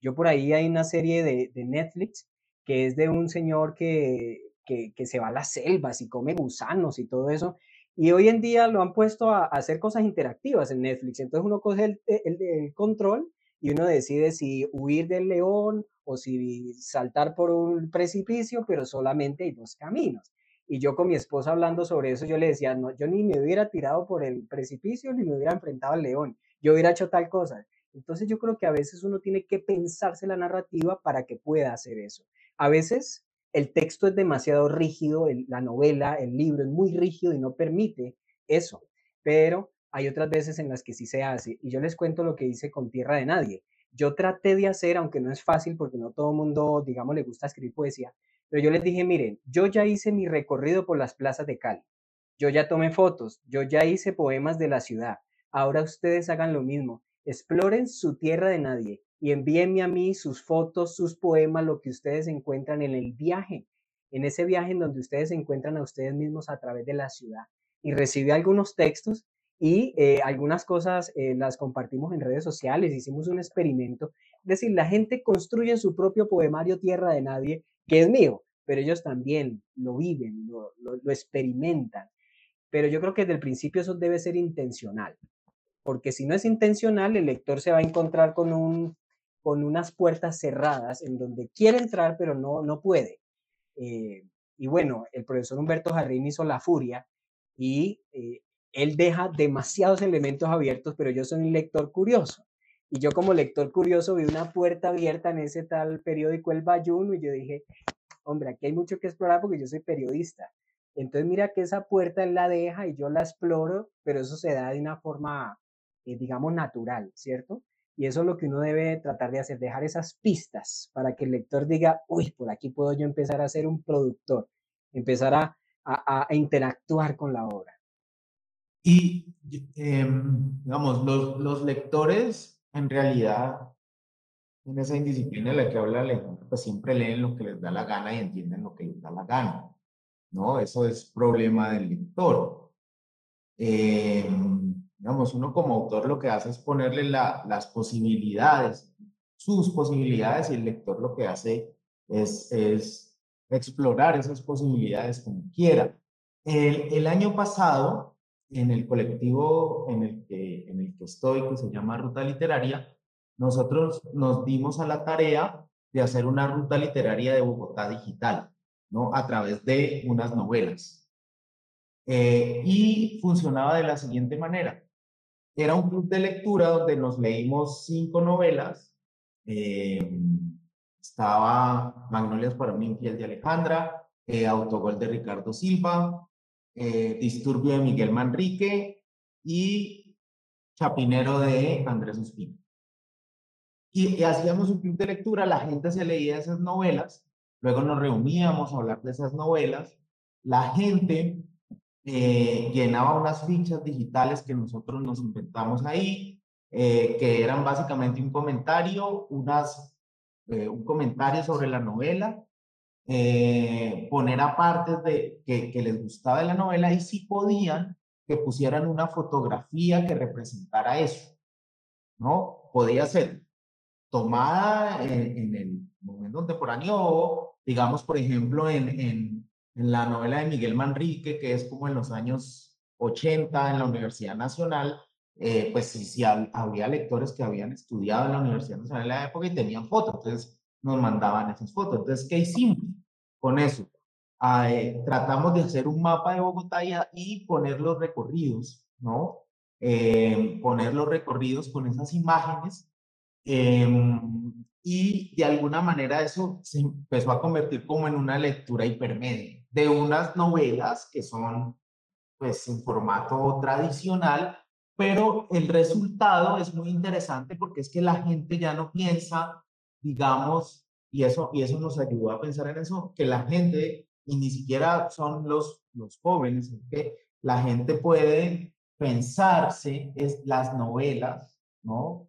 Yo por ahí hay una serie de, Netflix que es de un señor que, que, se va a las selvas y come gusanos y todo eso. Y hoy en día lo han puesto a, hacer cosas interactivas en Netflix. Entonces uno coge el, el, control y uno decide si huir del león o si saltar por un precipicio, pero solamente hay dos caminos. Y yo con mi esposa hablando sobre eso, yo le decía, no, yo ni me hubiera tirado por el precipicio ni me hubiera enfrentado al león, yo hubiera hecho tal cosa. Entonces yo creo que a veces uno tiene que pensarse la narrativa para que pueda hacer eso. A veces el texto es demasiado rígido, la novela, el libro es muy rígido y no permite eso, pero hay otras veces en las que sí se hace. Y yo les cuento lo que hice con Tierra de Nadie. Yo traté de hacer, aunque no es fácil porque no todo el mundo, digamos, le gusta escribir poesía, pero yo les dije, miren, yo ya hice mi recorrido por las plazas de Cali, yo ya tomé fotos, yo ya hice poemas de la ciudad, ahora ustedes hagan lo mismo Exploren su tierra de nadie y envíenme a mí sus fotos, sus poemas, lo que ustedes encuentran en el viaje, en ese viaje en donde ustedes se encuentran a ustedes mismos a través de la ciudad. Y recibí algunos textos y eh, algunas cosas eh, las compartimos en redes sociales, hicimos un experimento. Es decir, la gente construye su propio poemario Tierra de Nadie, que es mío, pero ellos también lo viven, lo, lo experimentan. Pero yo creo que desde el principio eso debe ser intencional porque si no es intencional, el lector se va a encontrar con, un, con unas puertas cerradas en donde quiere entrar, pero no, no puede. Eh, y bueno, el profesor Humberto Jarrín hizo La Furia y él deja demasiados elementos abiertos, pero yo soy un lector curioso. Y yo como lector curioso vi una puerta abierta en ese tal periódico El Bayuno y yo dije, hombre, aquí hay mucho que explorar porque yo soy periodista. Entonces mira que esa puerta él la deja y yo la exploro, pero eso se da de una forma eh, digamos, natural, ¿cierto? Y eso es lo que uno debe tratar de hacer, dejar esas pistas para que el lector diga, uy, por aquí puedo yo empezar a ser un productor, empezar a, a, interactuar con la obra. Y, em, digamos, los, los, lectores, en realidad, en esa indisciplina de la que habla Alejandro, pues siempre leen lo que les da la gana y entienden lo que les da la gana, ¿no? Eso es problema del lector. Eh, Digamos, uno como autor lo que hace es ponerle las posibilidades, sus posibilidades, y el lector lo que hace es, es explorar esas posibilidades como quiera. El, el, año pasado, en el colectivo en el, que, en el que estoy, que se llama Ruta Literaria, nosotros nos dimos a la tarea de hacer una ruta literaria de Bogotá digital, ¿no? A través de unas novelas. Eh, y funcionaba de la siguiente manera. Era un club de lectura donde nos leímos cinco novelas. Eh, estaba Magnolias para un infiel de Alejandra, eh, Autogol de Ricardo Silva, eh, Disturbio de Miguel Manrique y Chapinero de Andrés Espino. Y, hacíamos un club de lectura, la gente se leía esas novelas luego nos reuníamos a hablar de esas novelas, la gente eh, llenaba unas fichas digitales que nosotros nos inventamos ahí, eh, que eran básicamente un comentario, unas, un comentario sobre la novela, poner aparte de que, que les gustaba de la novela y si podían que pusieran una fotografía que representara eso, ¿no? Podía ser tomada en, el momento contemporáneo o, digamos, por ejemplo, en, en, en, la novela de Miguel Manrique, que es como en los años 80 en la Universidad Nacional, eh, pues sí, sí, había lectores que habían estudiado en la Universidad Nacional en la época y tenían fotos, entonces nos mandaban esas fotos. Entonces, ¿qué hicimos con eso? Ah, eh, tratamos de hacer un mapa de Bogotá y, poner los recorridos, ¿no? Eh, poner los recorridos con esas imágenes Em, y de alguna manera eso se empezó a convertir como en una lectura hipermedia de unas novelas que son pues en formato tradicional, pero el resultado es muy interesante porque es que la gente ya no piensa, digamos, y eso, y eso nos ayudó a pensar en eso, que la gente, y ni siquiera son los, los jóvenes, que la gente puede pensarse es las novelas, ¿no?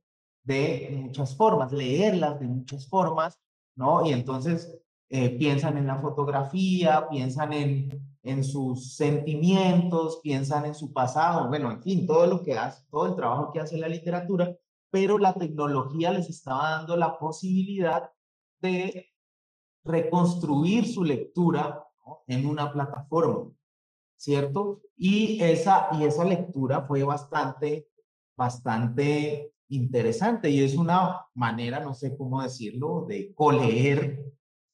de muchas formas, leerlas de muchas formas, ¿no? Y entonces eh, piensan en la fotografía, piensan en, en sus sentimientos, piensan en su pasado, bueno, en fin, todo lo que hace, todo el trabajo que hace la literatura, pero la tecnología les estaba dando la posibilidad de reconstruir su lectura en una plataforma, ¿cierto? Y esa, y esa lectura fue bastante, bastante interesante y es una manera, no sé cómo decirlo, de coleer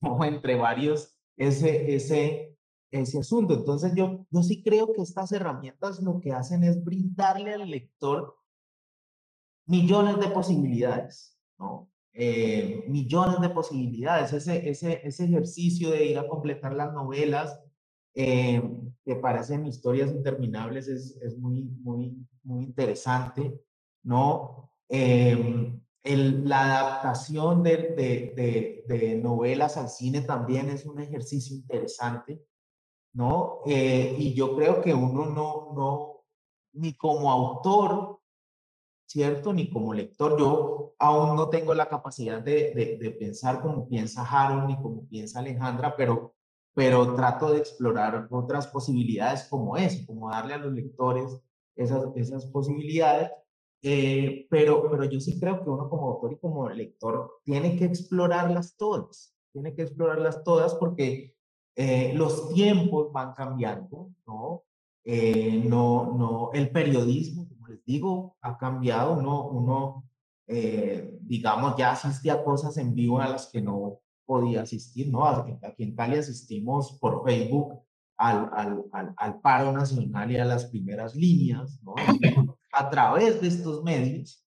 *laughs* entre varios ese, ese, ese asunto. Entonces yo, yo sí creo que estas herramientas lo que hacen es brindarle al lector millones de posibilidades, ¿no? Eh, millones de posibilidades. Ese, ese, ese ejercicio de ir a completar las novelas eh, que parecen historias interminables es, es muy, muy, muy interesante, ¿no? El, la adaptación de, de, de, novelas al cine también es un ejercicio interesante, ¿no? Eh, y yo creo que uno no, no, ni como autor, ¿cierto? Ni como lector, yo aún no tengo la capacidad de, de pensar como piensa Harold ni como piensa Alejandra, pero, pero trato de explorar otras posibilidades como eso, como darle a los lectores esas, esas posibilidades eh, pero, pero yo sí creo que uno como autor y como lector tiene que explorarlas todas, tiene que explorarlas todas porque eh, los tiempos van cambiando, ¿no? Eh, no, no, el periodismo, digo, ha cambiado, uno, uno digamos, ya asistía a cosas en vivo a las que no podía asistir, ¿no? Aquí en Cali asistimos por Facebook al, al, al, al paro nacional y a las primeras líneas, ¿no? *laughs* a través de estos medios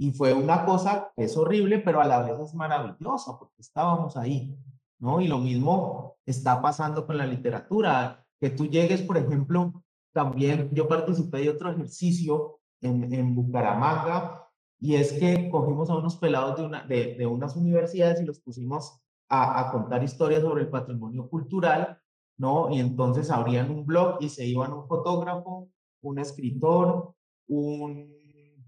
y fue una cosa que es horrible, pero a la vez es maravillosa porque estábamos ahí, ¿no? Y lo mismo está pasando con la literatura, que tú llegues, por ejemplo, también yo participé de otro ejercicio en, en Bucaramanga y es que cogimos a unos pelados de, una, de, de unas universidades y los pusimos a, a, contar historias sobre el patrimonio cultural, ¿no? Y entonces abrían un blog y se iban un fotógrafo, un escritor, un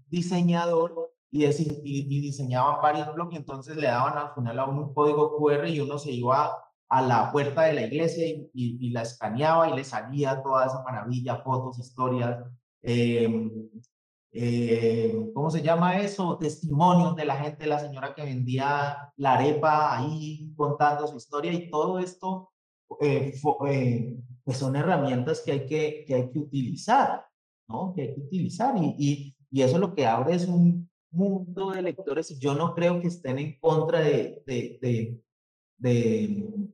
diseñador y, y, diseñaban varios blogs y entonces le daban al final a un código QR y uno se iba a la puerta de la iglesia y, y la escaneaba y le salía toda esa maravilla, fotos, historias, eh, eh, ¿cómo se llama eso? Testimonios de la gente, la señora que vendía la arepa ahí contando su historia y todo esto eh, eh, pues son herramientas que hay que, que hay que utilizar. ¿no? que hay que utilizar. Y, y, y, eso lo que abre es un mundo de lectores y yo no creo que estén en contra de, de, de, de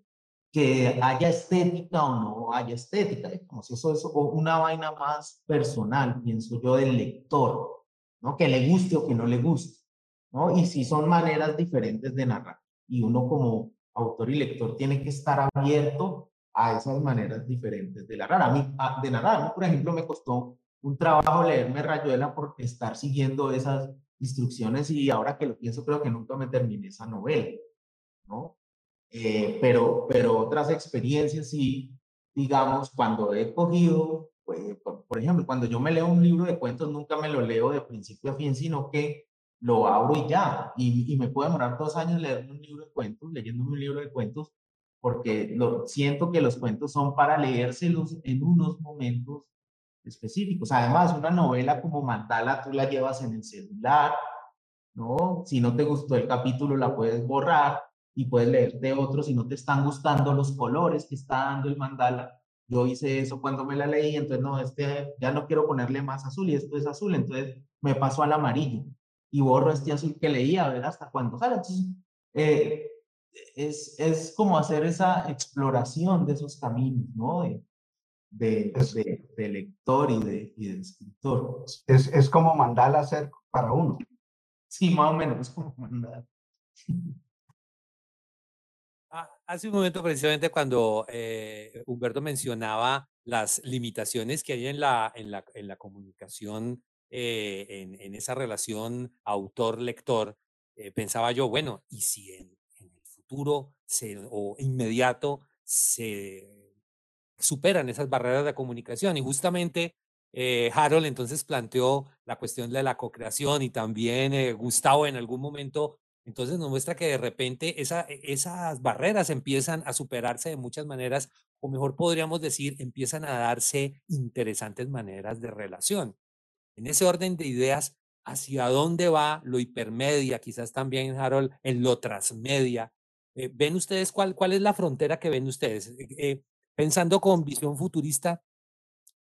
que haya estética o no haya estética, como si eso es una vaina más personal, pienso yo, del lector, ¿no? Que le guste o que no le guste, ¿no? Y si son maneras diferentes de narrar. Y uno como autor y lector tiene que estar abierto a esas maneras diferentes de narrar. A mí, de narrar, a mí, por ejemplo, me costó un trabajo leerme Rayuela por estar siguiendo esas instrucciones y ahora que lo pienso creo que nunca me terminé esa novela, ¿no? Eh, pero, pero otras experiencias sí, digamos, cuando he cogido, pues, por, ejemplo, cuando yo me leo un libro de cuentos, nunca me lo leo de principio a fin, sino que lo abro y ya. Y, y me puede demorar dos años leer un libro de cuentos, leyendo un libro de cuentos, porque lo, siento que los cuentos son para leérselos en unos momentos específicos. Además, una novela como Mandala tú la llevas en el celular, ¿no? Si no te gustó el capítulo, la puedes borrar y puedes leerte otro si no te están gustando los colores que está dando el mandala. Yo hice eso cuando me la leí, entonces no, este ya no quiero ponerle más azul y esto es azul, entonces me paso al amarillo y borro este azul que leía, a ver hasta cuándo sale. Entonces, eh, es, es como hacer esa exploración de esos caminos, ¿no? De, de, de, lector y de, y de escritor. Es, es como mandala hacer para uno. Sí, más o menos, es como mandala. *laughs* Ah, hace un momento, precisamente, cuando eh, Humberto mencionaba las limitaciones que hay en la, en la, en la comunicación, eh, en, en, esa relación autor-lector, eh, pensaba yo, bueno, ¿y si en, en el futuro se, o inmediato se superan esas barreras de comunicación? Y justamente Harold entonces planteó la cuestión de la co-creación y también Gustavo en algún momento entonces nos muestra que de repente e, esas barreras empiezan a superarse de muchas maneras, o mejor podríamos decir, empiezan a darse interesantes maneras de relación. En ese orden de ideas, ¿hacia dónde va lo hipermedia? Quizás también, Harold, en lo transmedia. Eh, ¿Ven ustedes cuál, cuál es la frontera que ven ustedes? Eh, eh, pensando con visión futurista,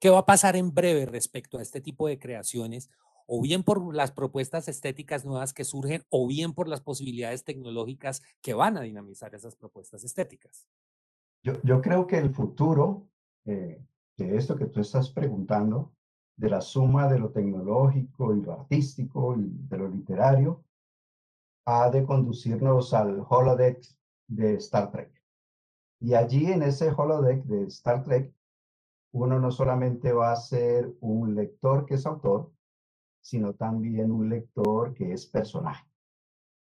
¿qué va a pasar en breve respecto a este tipo de creaciones? O bien por las propuestas estéticas nuevas que surgen, o bien por las posibilidades tecnológicas que van a dinamizar esas propuestas estéticas. Yo, yo creo que el futuro eh, de esto que tú estás preguntando, de la suma de lo tecnológico y lo artístico y de lo literario, ha de conducirnos al holodeck de Star Trek. Y allí en ese holodeck de Star Trek, uno no solamente va a ser un lector que es autor, sino también un lector que es personaje.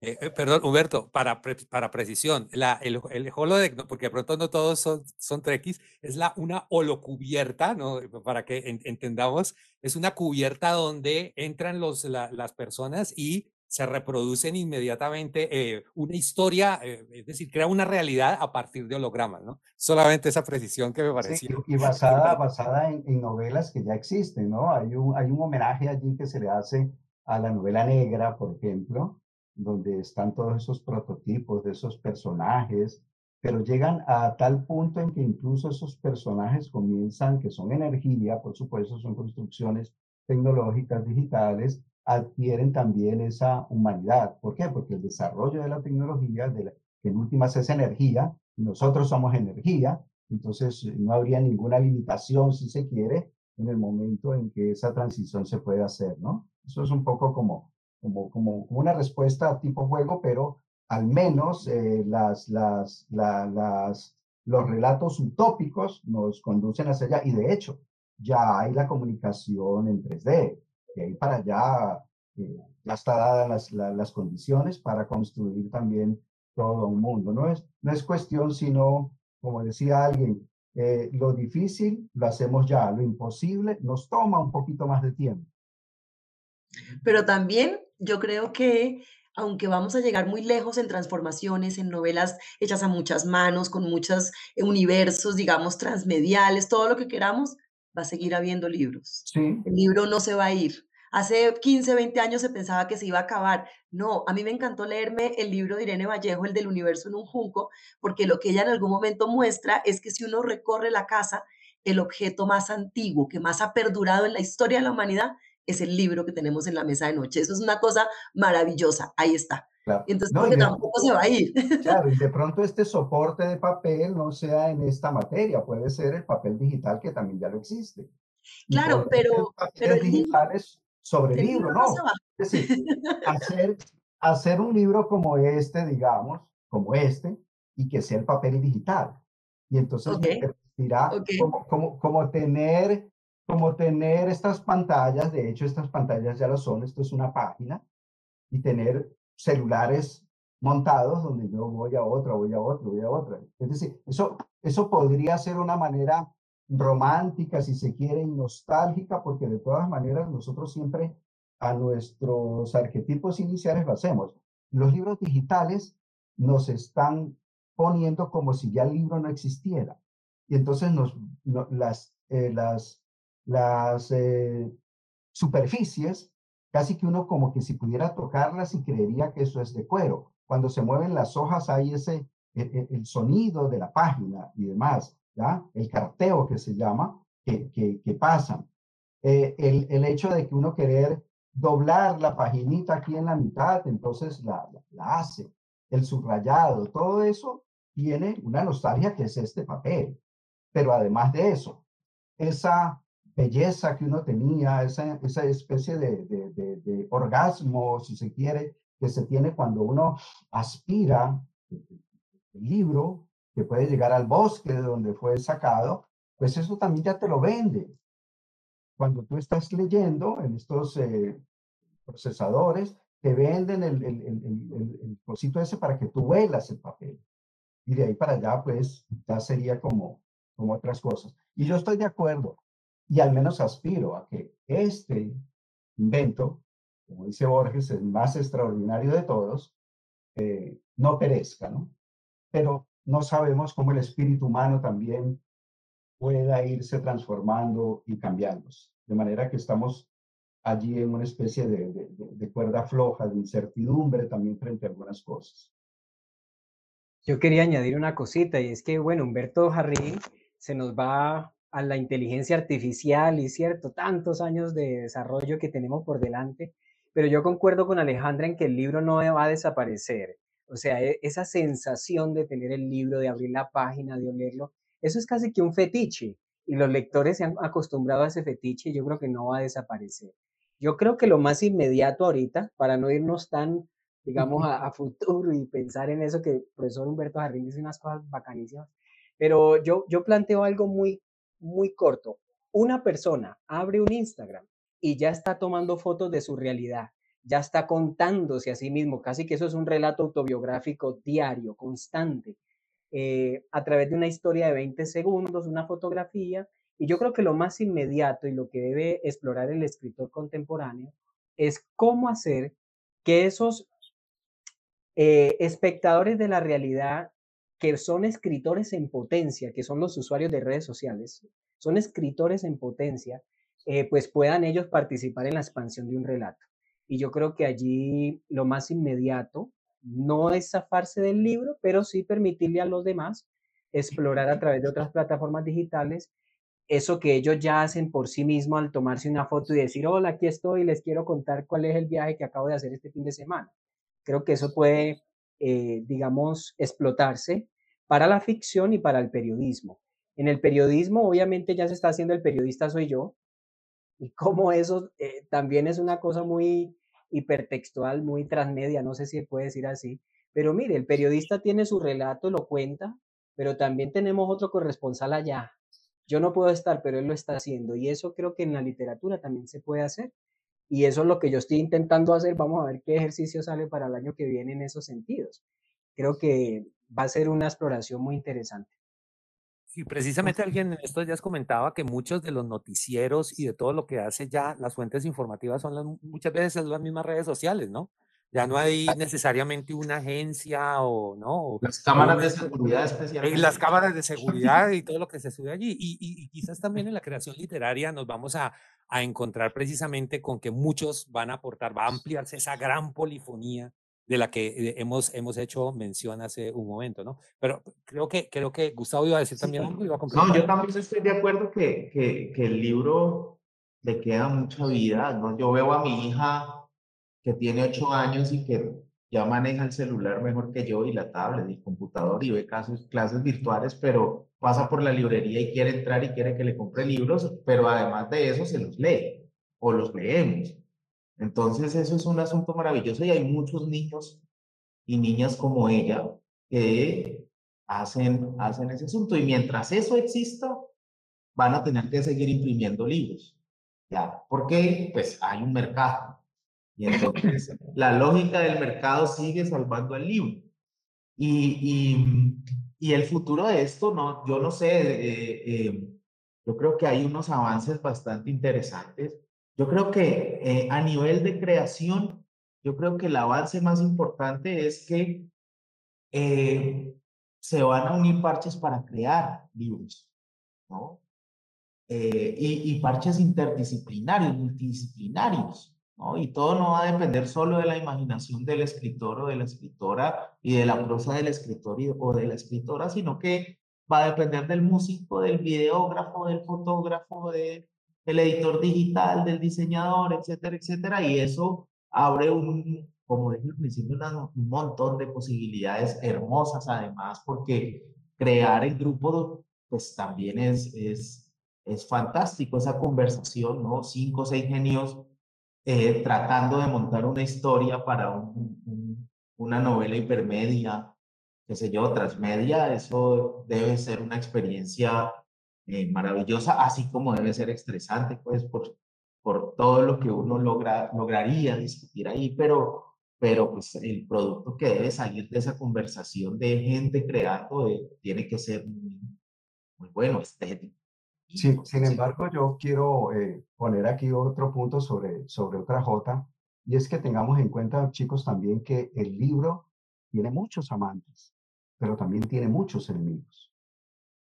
Eh, eh, perdón, Humberto, para, para precisión, la, el, el holodeck, porque de pronto no todos son, son trekkies, es la, una holocubierta, ¿no? Para que entendamos, es una cubierta donde entran los, las personas y se reproducen inmediatamente eh, una historia, eh, es decir, crea una realidad a partir de hologramas, ¿no? Solamente esa precisión que me parecía. y basada, basada en, en, novelas que ya existen, ¿no? Hay un, hay un homenaje allí que se le hace a la novela negra, por ejemplo, donde están todos esos prototipos de esos personajes, pero llegan a tal punto en que incluso esos personajes comienzan, que son energía, por supuesto, son construcciones tecnológicas digitales, adquieren también esa humanidad. ¿Por qué? Porque el desarrollo de la tecnología, de la, que en últimas es energía, nosotros somos energía, entonces eh, no habría ninguna limitación, si se quiere, en el momento en que esa transición se puede hacer, ¿no? Eso es un poco como, como, como, una respuesta tipo juego, pero al menos eh, las, las, las, los relatos utópicos nos conducen hacia allá y de hecho ya hay la comunicación en 3D, de ahí para allá eh, ya está dadas las, las, condiciones para construir también todo un mundo. No es, no es cuestión, sino, como decía alguien, eh, lo difícil lo hacemos ya, lo imposible nos toma un poquito más de tiempo. Pero también yo creo que aunque vamos a llegar muy lejos en transformaciones, en novelas hechas a muchas manos, con muchos eh, universos, digamos, transmediales, todo lo que queramos, va a seguir habiendo libros. Sí. El libro no se va a ir. Hace 15, 20 años se pensaba que se iba a acabar. No, a mí me encantó leerme el libro de Irene Vallejo, el del universo en un junco, porque lo que ella en algún momento muestra es que si uno recorre la casa, el objeto más antiguo, que más ha perdurado en la historia de la humanidad, es el libro que tenemos en la mesa de noche. Eso es una cosa maravillosa. Ahí está. Entonces, no, tampoco se va a ir. *laughs* Claro, y de pronto este soporte de papel no sea en esta materia, puede ser el papel digital que también ya lo existe. Claro, pero, pero el digitales sobre el libro, ¿no? Es decir, hacer, hacer un libro como este, digamos, como este, y que sea el papel digital. Y entonces okay. como, como, como tener como tener estas pantallas, de hecho estas pantallas ya lo son, esto es una página, y tener celulares montados donde yo voy a otra, voy a otra, voy a otra. Es decir, eso, eso podría ser una manera romántica, si se quiere, y nostálgica, porque de todas maneras nosotros siempre a nuestros arquetipos iniciales lo hacemos. Los libros digitales nos están poniendo como si ya el libro no existiera. Y entonces nos, las, eh, las, las eh, superficies, casi que uno como que si pudiera tocarlas y creería que eso es de cuero. Cuando se mueven las hojas hay ese, e, e, el, sonido de la página y demás, ¿ya? El carteo que se llama, que, que, pasan. Eh, el, el, hecho de que uno querer doblar la paginita aquí en la mitad, entonces la, la hace. El subrayado, todo eso tiene una nostalgia que es este papel. Pero además de eso, esa belleza que uno tenía, esa, esa especie de, de, orgasmo, si se quiere, que se tiene cuando uno aspira el libro, que puede llegar al bosque de donde fue sacado, pues eso también ya te lo vende. Cuando tú estás leyendo en estos eh, procesadores, te venden el, el, el, el, cosito ese para que tú vuelas el papel. Y de ahí para allá, pues ya sería como, como otras cosas. Y yo estoy de acuerdo, y al menos aspiro a que este invento, como dice Borges, el más extraordinario de todos, eh, no perezca, ¿no? Pero no sabemos cómo el espíritu humano también pueda irse transformando y cambiándose. De manera que estamos allí en una especie de, de, cuerda floja, de incertidumbre también frente a algunas cosas. Yo quería añadir una cosita y es que, bueno, Humberto Jarrín se nos va a la inteligencia artificial y cierto, tantos años de desarrollo que tenemos por delante, pero yo concuerdo con Alejandra en que el libro no va a desaparecer. O sea, e, esa sensación de tener el libro, de abrir la página, de olerlo, eso es casi que un fetiche y los lectores se han acostumbrado a ese fetiche y yo creo que no va a desaparecer. Yo creo que lo más inmediato ahorita, para no irnos tan, digamos, a, futuro y pensar en eso que el profesor Humberto Jardín dice unas cosas bacanísimas, pero yo, yo planteo algo muy, muy corto. Una persona abre un Instagram y ya está tomando fotos de su realidad, ya está contándose a sí mismo, casi que eso es un relato autobiográfico diario, constante, eh, a través de una historia de 20 segundos, una fotografía, y yo creo que lo más inmediato y lo que debe explorar el escritor contemporáneo es cómo hacer que esos eh, espectadores de la realidad, que son escritores en potencia, que son los usuarios de redes sociales, son escritores en potencia, eh, pues puedan ellos participar en la expansión de un relato. Y yo creo que allí lo más inmediato no es zafarse del libro, pero sí permitirle a los demás explorar a través de otras plataformas digitales eso que ellos ya hacen por sí mismos al tomarse una foto y decir, hola, aquí estoy, les quiero contar cuál es el viaje que acabo de hacer este fin de semana. Creo que eso puede, eh, digamos, explotarse para la ficción y para el periodismo. En el periodismo, obviamente, ya se está haciendo el periodista soy yo, y como eso eh, también es una cosa muy hipertextual, muy transmedia, no sé si puede decir así, pero mire, el periodista tiene su relato, lo cuenta, pero también tenemos otro corresponsal allá, yo no puedo estar, pero él lo está haciendo. Y eso creo que en la literatura también se puede hacer. Y eso es lo que yo estoy intentando hacer. Vamos a ver qué ejercicio sale para el año que viene en esos sentidos. Creo que va a ser una exploración muy interesante. Y precisamente alguien en estos días comentaba que muchos de los noticieros y de todo lo que hace ya las fuentes informativas son las, muchas veces las mismas redes sociales, ¿no? Ya no hay necesariamente una agencia o no. Las cámaras de seguridad especiales. Las cámaras de seguridad y todo lo que se sube allí. Y, y, quizás también en la creación literaria nos vamos a, a, encontrar precisamente con que muchos van a aportar, va a ampliarse esa gran polifonía de la que eh, hemos, hemos hecho mención hace un momento, ¿no? Pero creo que, creo que Gustavo iba a decir también algo. Iba a no, yo también estoy de acuerdo que, que, que el libro le queda mucha vida, ¿no? Yo veo a mi hija que tiene ocho años y que ya maneja el celular mejor que yo y la tablet y el computador y ve casos, clases virtuales, pero pasa por la librería y quiere entrar y quiere que le compre libros, pero además de eso se los lee o los leemos. Entonces eso es un asunto maravilloso y hay muchos niños y niñas como ella que hacen, hacen ese asunto. Y mientras eso exista, van a tener que seguir imprimiendo libros. ¿Ya? Porque pues hay un mercado Y entonces *laughs* la lógica del mercado sigue salvando al libro. Y, y, y el futuro de esto, no, yo no sé, eh, eh, yo creo que hay unos avances bastante interesantes. Yo creo que eh, a nivel de creación, yo creo que el avance más importante es que se van a unir parches para crear libros, ¿no? y, y parches interdisciplinarios, multidisciplinarios. Y todo no va a depender solo de la imaginación del escritor o de la escritora y de la prosa del escritor o de la escritora, sino que va a depender del músico, del videógrafo, del fotógrafo, del editor digital, del diseñador, etcétera, etcétera. Y eso abre un, como dije al principio, un montón de posibilidades hermosas además, porque crear el grupo, pues también es, es, es fantástico esa conversación, ¿no? Cinco o seis genios eh, tratando de montar una historia para un, una novela hipermedia, qué sé yo, transmedia, eso debe ser una experiencia eh, maravillosa, así como debe ser estresante, pues, por, por todo lo que uno logra, lograría discutir ahí, pero, pero pues el producto que debe salir de esa conversación de gente creando eh, tiene que ser muy, muy bueno, estético. Sí, sin embargo, yo quiero eh, poner aquí otro punto sobre, sobre otra J, y es que tengamos en cuenta, chicos, también que el libro tiene muchos amantes, pero también tiene muchos enemigos.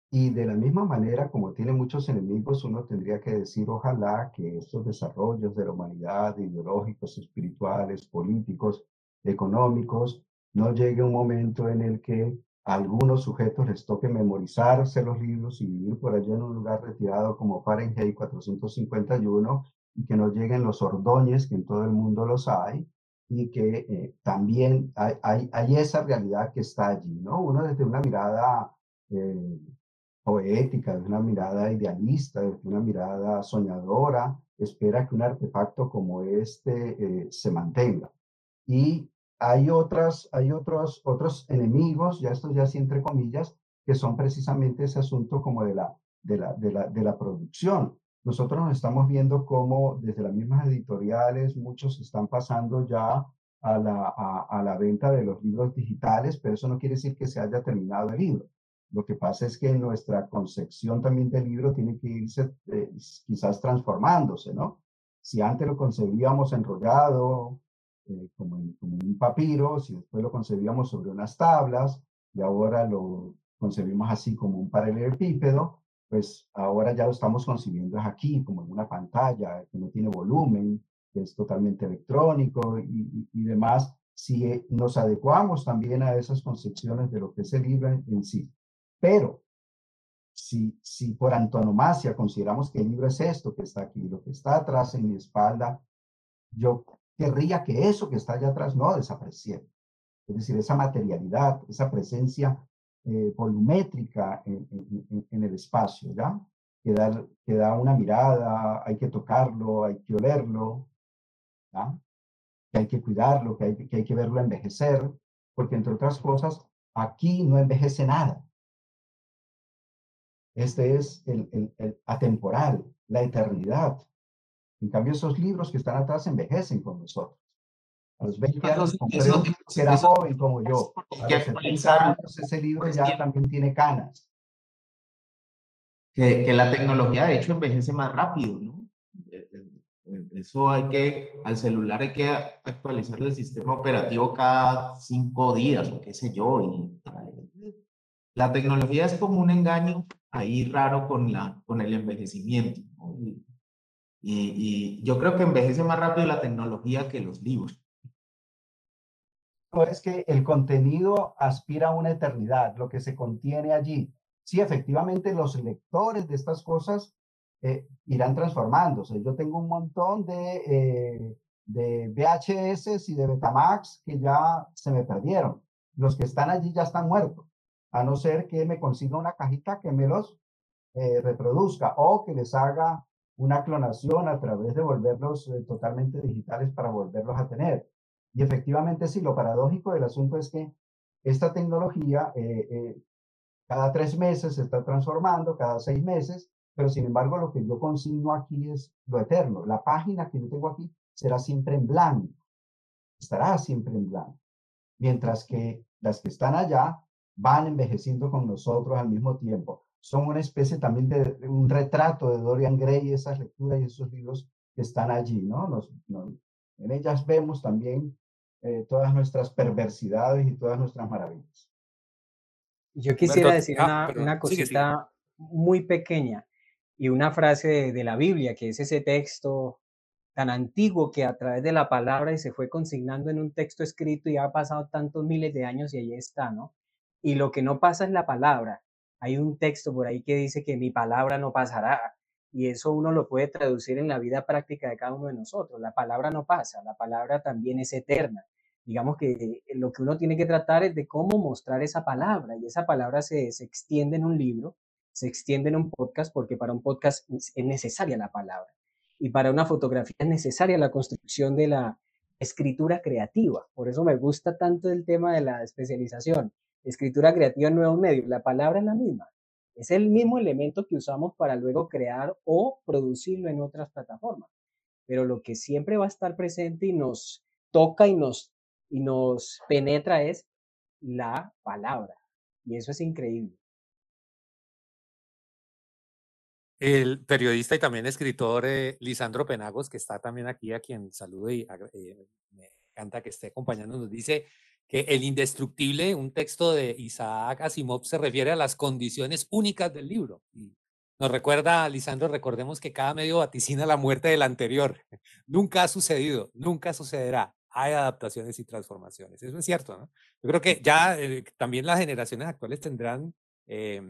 Y de la misma manera, como tiene muchos enemigos, uno tendría que decir, ojalá que estos desarrollos de la humanidad, ideológicos, espirituales, políticos, económicos, no llegue un momento en el que a algunos sujetos les toque memorizarse los libros y vivir por allá en un lugar retirado como Fahrenheit 451 y que no lleguen los ordóñez, que en todo el mundo los hay, y que eh, también hay, hay, hay, esa realidad que está allí, ¿no? Uno desde una mirada eh, poética, desde una mirada idealista, desde una mirada soñadora, espera que un artefacto como este eh, se mantenga. Y hay, otras, hay otros, otros enemigos, ya estos ya sí entre comillas, que son precisamente ese asunto como de la, de la, de la, de la producción. Nosotros nos estamos viendo como desde las mismas editoriales muchos están pasando ya a la, a, la venta de los libros digitales, pero eso no quiere decir que se haya terminado el libro. Lo que pasa es que nuestra concepción también del libro tiene que irse eh, quizás transformándose, ¿no? Si antes lo concebíamos enrollado, eh, como, un papiro, si después lo concebíamos sobre unas tablas y ahora lo concebimos así como un paralelepípedo, pues ahora ya lo estamos concibiendo aquí, como en una pantalla que no tiene volumen, que es totalmente electrónico y, y, demás, si eh, nos adecuamos también a esas concepciones de lo que es el libro en, sí. Pero si, si por antonomasia consideramos que el libro es esto que está aquí, lo que está atrás en mi espalda, yo querría que eso que está allá atrás no desapareciera. Es decir, esa materialidad, esa presencia eh, volumétrica en, el espacio, ¿ya? Que da, que da, una mirada, hay que tocarlo, hay que olerlo, ¿ya? Que hay que cuidarlo, que hay que, hay que verlo envejecer, porque entre otras cosas, aquí no envejece nada. Este es el, el, el atemporal, la eternidad. En cambio, esos libros que están atrás envejecen con nosotros. A los 20 años que era joven como yo. A los 70 años ese libro ya también tiene canas. Que, que, la tecnología de hecho envejece más rápido, ¿no? Eh, eh, eh, eso hay que, al celular hay que actualizar el sistema operativo cada cinco días o qué sé yo. Y, la tecnología es como un engaño ahí raro con, la, con el envejecimiento. ¿no? Y, yo creo que envejece más rápido la tecnología que los libros. Es que el contenido aspira a una eternidad, lo que se contiene allí. Sí, efectivamente, los lectores de estas cosas eh, irán transformándose. Yo tengo un montón de, eh, de VHS y de Betamax que ya se me perdieron. Los que están allí ya están muertos, a no ser que me consiga una cajita que me los eh, reproduzca o que les haga una clonación a través de volverlos eh, totalmente digitales para volverlos a tener. Y efectivamente, sí, lo paradójico del asunto es que esta tecnología eh, cada tres meses se está transformando, cada seis meses, pero sin embargo lo que yo consigno aquí es lo eterno. La página que yo tengo aquí será siempre en blanco. estará siempre en blanco, mientras que las que están allá van envejeciendo con nosotros al mismo tiempo. Son una especie también de, un retrato de Dorian Gray, esas lecturas y esos libros que están allí, ¿no? Nos, en ellas vemos también eh, todas nuestras perversidades y todas nuestras maravillas. Yo quisiera decir ah, una, cosita muy pequeña y una frase de, la Biblia, que es ese texto tan antiguo que a través de la palabra y se fue consignando en un texto escrito y ha pasado tantos miles de años y ahí está, ¿no? Y lo que no pasa es la palabra. Hay un texto por ahí que dice que mi palabra no pasará. Y eso uno lo puede traducir en la vida práctica de cada uno de nosotros. La palabra no pasa, la palabra también es eterna. Digamos que lo que uno tiene que tratar es de cómo mostrar esa palabra y esa palabra se, se extiende en un libro, se extiende en un podcast, porque para un podcast es necesaria la palabra y para una fotografía es necesaria la construcción de la escritura creativa. Por eso me gusta tanto el tema de la especialización. Escritura creativa en nuevos medios. La palabra es la misma. Es el mismo elemento que usamos para luego crear o producirlo en otras plataformas. Pero lo que siempre va a estar presente y nos toca y nos, y nos penetra es la palabra. Y eso es increíble. El periodista y también escritor eh, Lisandro Penagos, que está también aquí, a quien saludo y eh, me encanta que esté acompañándonos, dice que El Indestructible, un texto de Isaac Asimov, se refiere a las condiciones únicas del libro. Y nos recuerda, Lisandro, recordemos que cada medio vaticina la muerte del anterior. *laughs* nunca ha sucedido, nunca sucederá. Hay adaptaciones y transformaciones. Eso es cierto, ¿no? Yo creo que ya eh, también las generaciones actuales tendrán eh,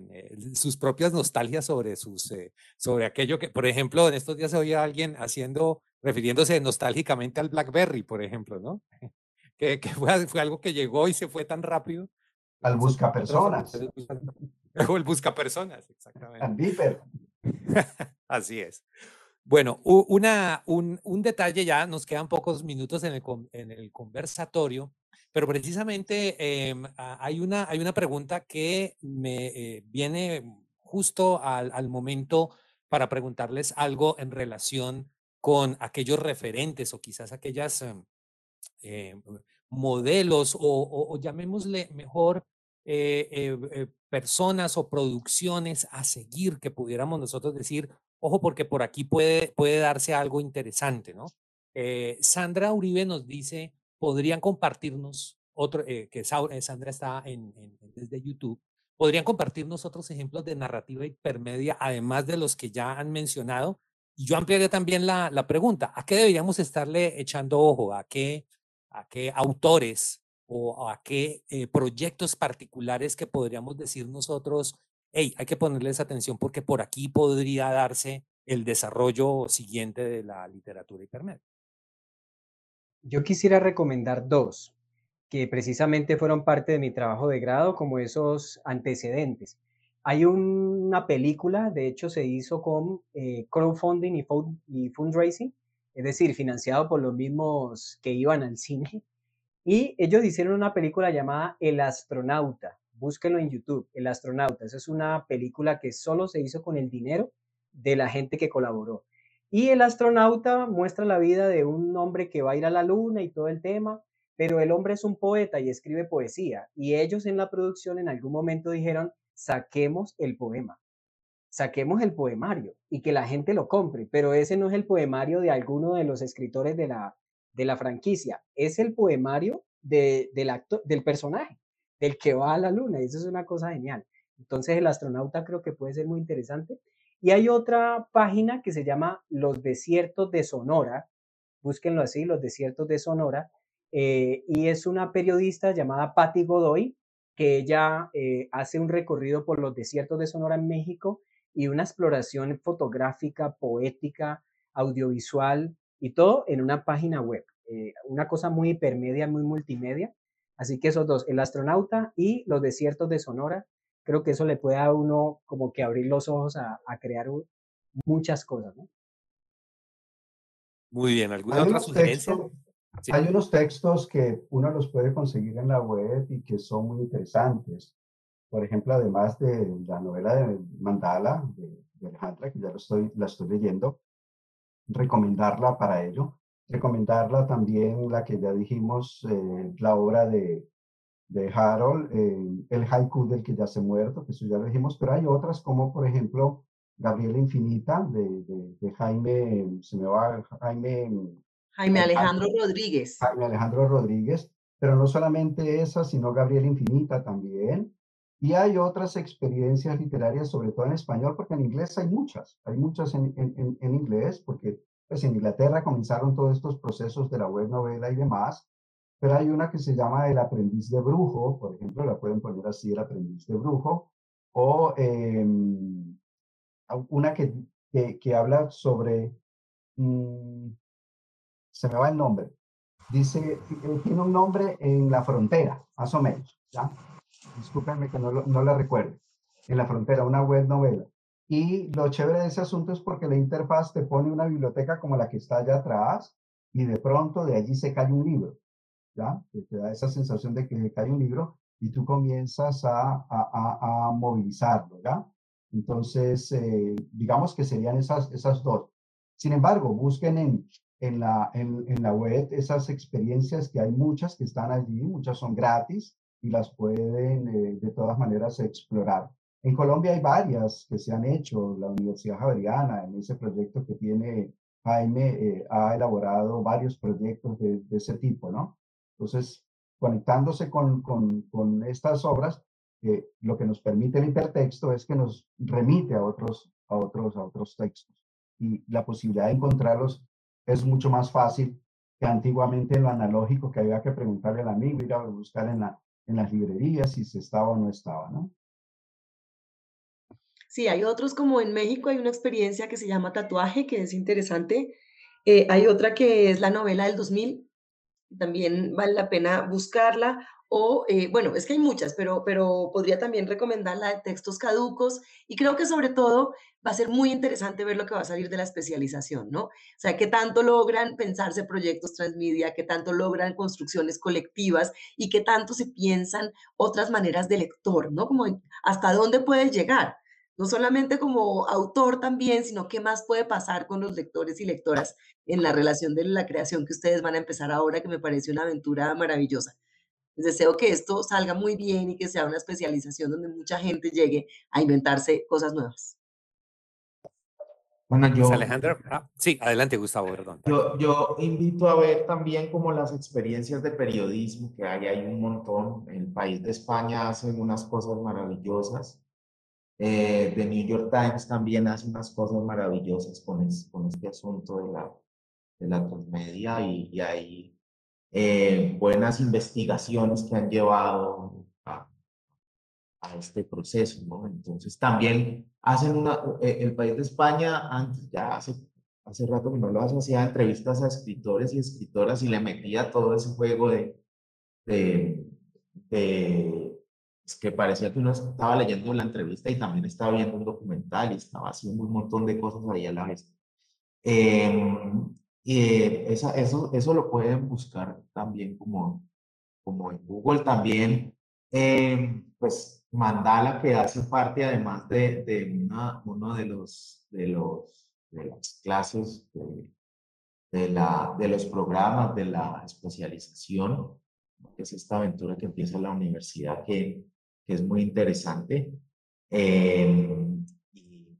sus propias nostalgias sobre, sus, eh, sobre aquello que, por ejemplo, en estos días se oía alguien haciendo, refiriéndose nostálgicamente al BlackBerry, por ejemplo, ¿no? Que, fue, fue, algo que llegó y se fue tan rápido. Al busca personas. O *laughs* el busca personas, exactamente. Al viper. *laughs* Así es. Bueno, una, un, un, detalle ya, nos quedan pocos minutos en el, en el conversatorio, pero precisamente em, hay, una, hay una pregunta que me eh, viene justo al, al, momento para preguntarles algo en relación con aquellos referentes o quizás aquellas em, eh, modelos o, llamémosle mejor eh, eh, personas o producciones a seguir que pudiéramos nosotros decir, ojo, porque por aquí puede, puede darse algo interesante, ¿no? Sandra Uribe nos dice, podrían compartirnos otro, que Sandra está en, desde YouTube, podrían compartirnos otros ejemplos de narrativa hipermedia, además de los que ya han mencionado. Y yo ampliaría también la, la pregunta, ¿a qué deberíamos estarle echando ojo? ¿A qué a qué autores o a qué eh, proyectos particulares que podríamos decir nosotros, hey, hay que ponerles atención porque por aquí podría darse el desarrollo siguiente de la literatura hipermedia. Yo quisiera recomendar dos que precisamente fueron parte de mi trabajo de grado como esos antecedentes. Hay una película, de hecho se hizo con eh, crowdfunding y fundraising, es decir, financiado por los mismos que iban al cine. Y ellos hicieron una película llamada El astronauta. Búsquenlo en YouTube, El astronauta. Esa es una película que solo se hizo con el dinero de la gente que colaboró. Y el astronauta muestra la vida de un hombre que va a ir a la luna y todo el tema, pero el hombre es un poeta y escribe poesía. Y ellos en la producción en algún momento dijeron, saquemos el poema saquemos el poemario y que la gente lo compre, pero ese no es el poemario de alguno de los escritores de la, de la franquicia, es el poemario de, del, acto, del personaje, del que va a la luna, y eso es una cosa genial. Entonces el astronauta creo que puede ser muy interesante. Y hay otra página que se llama Los Desiertos de Sonora, búsquenlo así, Los Desiertos de Sonora, eh, y es una periodista llamada Patti Godoy, que ella eh, hace un recorrido por los desiertos de Sonora en México y una exploración fotográfica, poética, audiovisual y todo en una página web. Eh, una cosa muy hipermedia, muy multimedia. Así que esos dos, el astronauta y los desiertos de Sonora, creo que eso le puede a uno como que abrir los ojos a, crear muchas cosas. Muy bien, ¿alguna otra sugerencia? Hay unos textos que uno los puede conseguir en la web y que son muy interesantes por ejemplo, además de la novela de Mandala de, Alejandra, que ya lo estoy, la estoy leyendo, recomendarla para ello. recomendarla también, la que ya dijimos, eh, la obra de, de Harold, eh, el haiku del que ya se muerto, que eso ya lo dijimos, pero hay otras como, por ejemplo, Gabriela Infinita, de, de, Jaime, se me va, Jaime... Jaime Alejandro Rodríguez. Jaime Alejandro Rodríguez, pero no solamente esa, sino Gabriela Infinita también. Y hay otras experiencias literarias, sobre todo en español, porque en inglés hay muchas, hay muchas en, en, en inglés, porque pues en Inglaterra comenzaron todos estos procesos de la web novela y demás, pero hay una que se llama El aprendiz de brujo, por ejemplo, la pueden poner así, El aprendiz de brujo, o em, una que, que, habla sobre, mm, se me va el nombre, dice, eh, tiene un nombre en la frontera, más o menos, ¿ya? Discúlpenme que no, no la recuerdo. En la frontera, una web novela. Y lo chévere de ese asunto es porque la interfaz te pone una biblioteca como la que está allá atrás y de pronto de allí se cae un libro, ¿ya? Te da esa sensación de que se cae un libro y tú comienzas a, a, a, movilizarlo, ¿ya? Entonces, eh, digamos que serían esas, esas dos. Sin embargo, busquen en, en, la, en, en la web esas experiencias que hay muchas que están allí, muchas son gratis y las pueden eh, de todas maneras explorar. En Colombia hay varias que se han hecho. La Universidad Javeriana, en ese proyecto que tiene Jaime, eh, ha elaborado varios proyectos de, ese tipo, ¿no? Entonces, conectándose con, con, con estas obras, eh, lo que nos permite el hipertexto es que nos remite a otros, a otros, a otros textos. Y la posibilidad de encontrarlos es mucho más fácil que antiguamente en lo analógico, que había que preguntarle al amigo, ir a buscar en, la, en las librerías si se estaba o no estaba, ¿no? Sí, hay otros como en México hay una experiencia que se llama tatuaje, que es interesante. Eh, hay otra que es la novela del 2000, también vale la pena buscarla. O, eh, bueno, es que hay muchas, pero, pero podría también recomendar la de textos caducos y creo que sobre todo va a ser muy interesante ver lo que va a salir de la especialización, ¿no? O sea, qué tanto logran pensarse proyectos transmedia, qué tanto logran construcciones colectivas y qué tanto se piensan otras maneras de lector, ¿no? Como hasta dónde puede llegar no solamente como autor también, sino qué más puede pasar con los lectores y lectoras en la relación de la creación que ustedes van a empezar ahora, que me parece una aventura maravillosa. Les deseo que esto salga muy bien y que sea una especialización donde mucha gente llegue a inventarse cosas nuevas. Bueno, yo... Alejandra, ah, sí, adelante Gustavo, perdón. Yo, yo invito a ver también como las experiencias de periodismo que hay, hay un montón. El país de España hace unas cosas maravillosas. Eh, The New York Times también hace unas cosas maravillosas con, con este asunto de la, de la transmedia y, hay eh, buenas investigaciones que han llevado a, a, este proceso, ¿no? Entonces también hacen una, eh, el país de España antes, ya hace, hace rato que no lo hacía entrevistas a escritores y escritoras y le metía todo ese juego de, de, de es que parecía que uno estaba leyendo la entrevista y también estaba viendo un documental y estaba haciendo un montón de cosas ahí a la vez. Em, y esa, eso, eso lo pueden buscar también como, como en Google también. Eh, pues Mandala que hace parte además de, de una, uno de los, de los de las clases de, de, la, de los programas de la especialización, que es esta aventura que empieza la universidad, que que es muy interesante. Em, y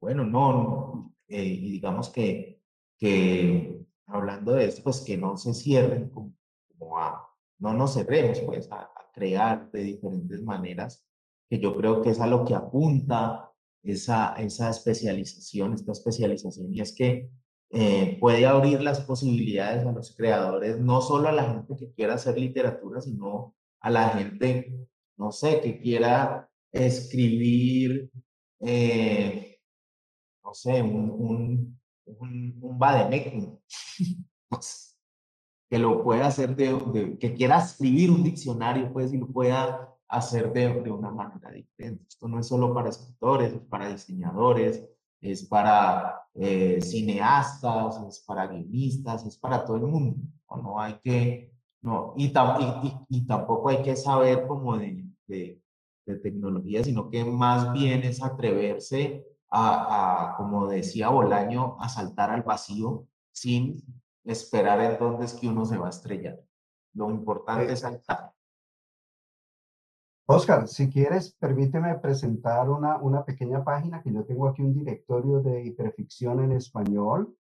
bueno, no, eh, digamos que, que hablando de esto, pues que no se cierren como, a, no nos cerremos pues a, crear de diferentes maneras, que yo creo que es a lo que apunta esa, esa especialización, esta especialización, y es que eh, puede abrir las posibilidades a los creadores, no solo a la gente que quiera hacer literatura, sino a la gente no sé, que quiera escribir, eh, no sé, un, un, un, un *laughs* que lo pueda hacer de, que quiera escribir un diccionario, pues, y lo pueda hacer de, de, una manera diferente. Esto no es solo para escritores, es para diseñadores, es para eh, cineastas, es para guionistas, es para todo el mundo. No, hay que, no, y, y, y, tampoco hay que saber como de, de, tecnología, sino que más bien es atreverse a, como decía Bolaño, a saltar al vacío sin esperar en dónde es que uno se va a estrellar. Lo importante es saltar. Oscar, si quieres, permíteme presentar una, una pequeña página que yo tengo aquí un directorio de hiperficción en español.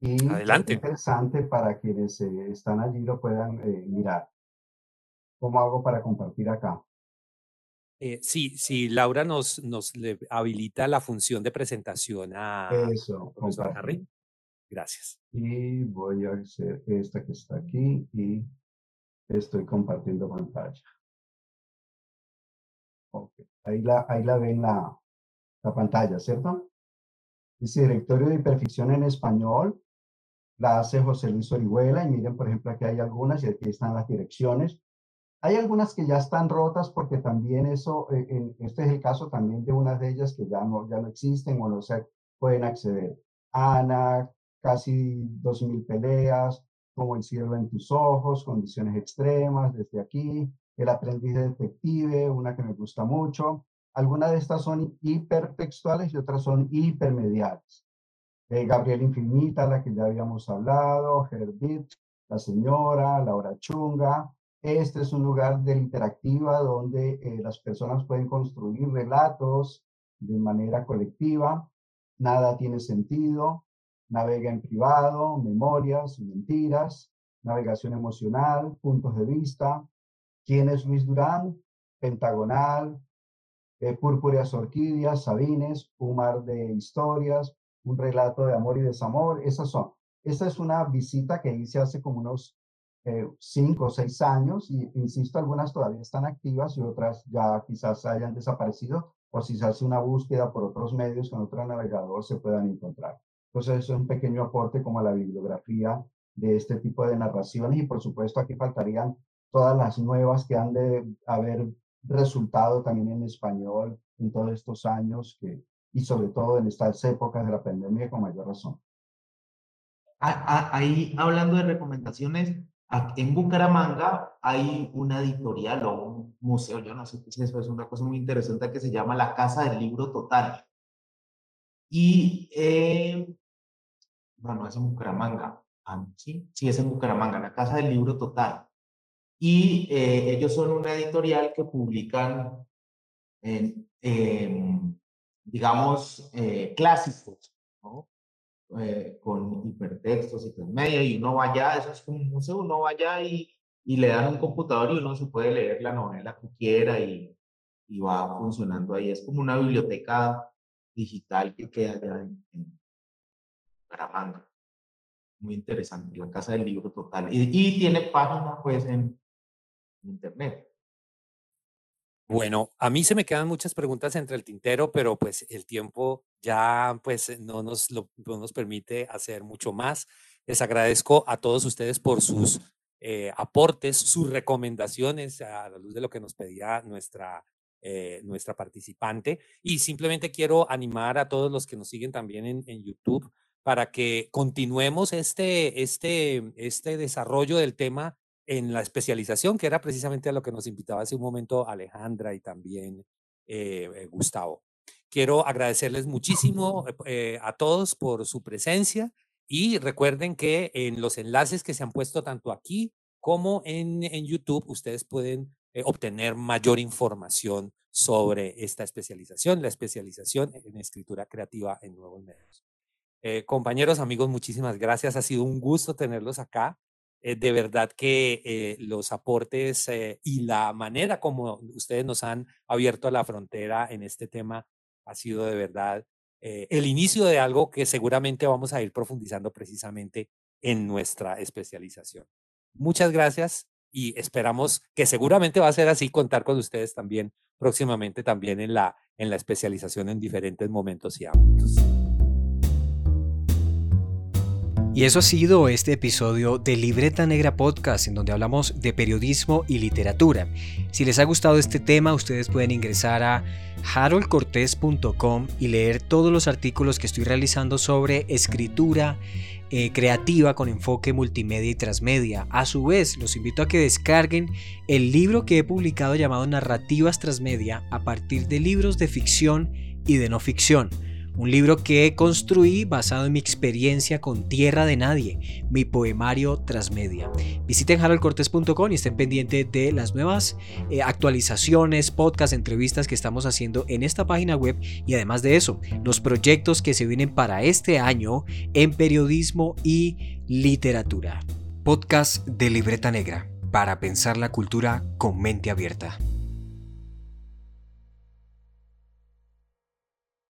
Y Adelante. Es interesante para quienes eh, están allí lo puedan eh, mirar. ¿Cómo hago para compartir acá? Eh, sí, sí, Laura nos, nos le habilita la función de presentación a Eso, profesor. Harry. Gracias. Y voy a hacer esta que está aquí y estoy compartiendo pantalla. Ok, ahí la, ahí la ven la, la pantalla, ¿cierto? Dice directorio de hiperficción en español. La hace José Luis Orihuela y miren, por ejemplo, aquí hay algunas y aquí están las direcciones. Hay algunas que ya están rotas porque también eso, eh, este es el caso también de unas de ellas que ya no, ya no existen o no se pueden acceder. Ana, casi 2.000 peleas, como el cielo en tus ojos, condiciones extremas, desde aquí, el aprendiz de detective, una que me gusta mucho. Algunas de estas son hipertextuales y otras son hipermediales. Eh, Gabriel Infinita, la que ya habíamos hablado, Herbit, la señora, Laura Chunga. Este es un lugar de interactiva donde eh, las personas pueden construir relatos de manera colectiva. Nada tiene sentido. Navega en privado, memorias, mentiras, navegación emocional, puntos de vista. ¿Quién es Luis Durán? Pentagonal, eh, Púrpuras Orquídeas, Sabines, un mar de historias, un relato de amor y desamor. Esas son. Esta es una visita que hice hace como unos eh, cinco o seis años y insisto, algunas todavía están activas y otras ya quizás hayan desaparecido o si se hace una búsqueda por otros medios con otro navegador se puedan encontrar. Entonces, eso es un pequeño aporte como a la bibliografía de este tipo de narraciones y por supuesto aquí faltarían todas las nuevas que han de haber resultado también en español en todos estos años que, y sobre todo en estas épocas de la pandemia con mayor razón. Ah, ah, Ahí, hablando de recomendaciones, en Bucaramanga hay una editorial o un museo, yo no sé qué es eso, es una cosa muy interesante que se llama la Casa del Libro Total. Y, eh, bueno, es en Bucaramanga, ah, sí, sí, es en Bucaramanga, la Casa del Libro Total. Y eh, ellos son una editorial que publican, em, digamos, eh, clásicos, ¿no? Eh, con hipertextos, hipermedia, y uno va allá, eso es como un museo, uno va allá y, y le dan un computador y uno se puede leer la novela que quiera y, y va funcionando ahí. Es como una biblioteca digital que queda allá en, en. Muy interesante, la Casa del Libro Total. Y, y tiene página pues en internet. Bueno, a mí se me quedan muchas preguntas entre el tintero, pero pues el tiempo ya pues no nos lo no nos permite hacer mucho más. Les agradezco a todos ustedes por sus eh, aportes, sus recomendaciones a la luz de lo que nos pedía nuestra, eh, nuestra participante. Y simplemente quiero animar a todos los que nos siguen también en, en YouTube para que continuemos este, este, este desarrollo del tema en la especialización, que era precisamente a lo que nos invitaba hace un momento Alejandra y también eh, eh, Gustavo. Quiero agradecerles muchísimo eh, a todos por su presencia y recuerden que en los enlaces que se han puesto tanto aquí como en, en YouTube, ustedes pueden obtener mayor información sobre esta especialización, la especialización en escritura creativa en nuevos medios. Compañeros, amigos, muchísimas gracias. Ha sido un gusto tenerlos acá. Eh, de verdad que eh, los aportes eh, y la manera como ustedes nos han abierto la frontera en este tema ha sido de verdad el inicio de algo que seguramente vamos a ir profundizando precisamente en nuestra especialización. Muchas gracias y esperamos que seguramente va a ser así contar con ustedes también próximamente también en la, en la especialización en diferentes momentos y ámbitos. Y eso ha sido este episodio de Libreta Negra Podcast, en donde hablamos de periodismo y literatura. Si les ha gustado este tema, ustedes pueden ingresar a haroldcortés.com y leer todos los artículos que estoy realizando sobre escritura eh, creativa con enfoque multimedia y transmedia. A su vez, los invito a que descarguen el libro que he publicado llamado Narrativas Transmedia a partir de libros de ficción y de no ficción un libro que construí basado en mi experiencia con Tierra de Nadie, mi poemario transmedia. Visiten haroldcortes.com y estén pendientes de las nuevas eh, actualizaciones, podcasts, entrevistas que estamos haciendo en esta página web y además de eso, los proyectos que se vienen para este año en periodismo y literatura. Podcast de Libreta Negra para pensar la cultura con mente abierta.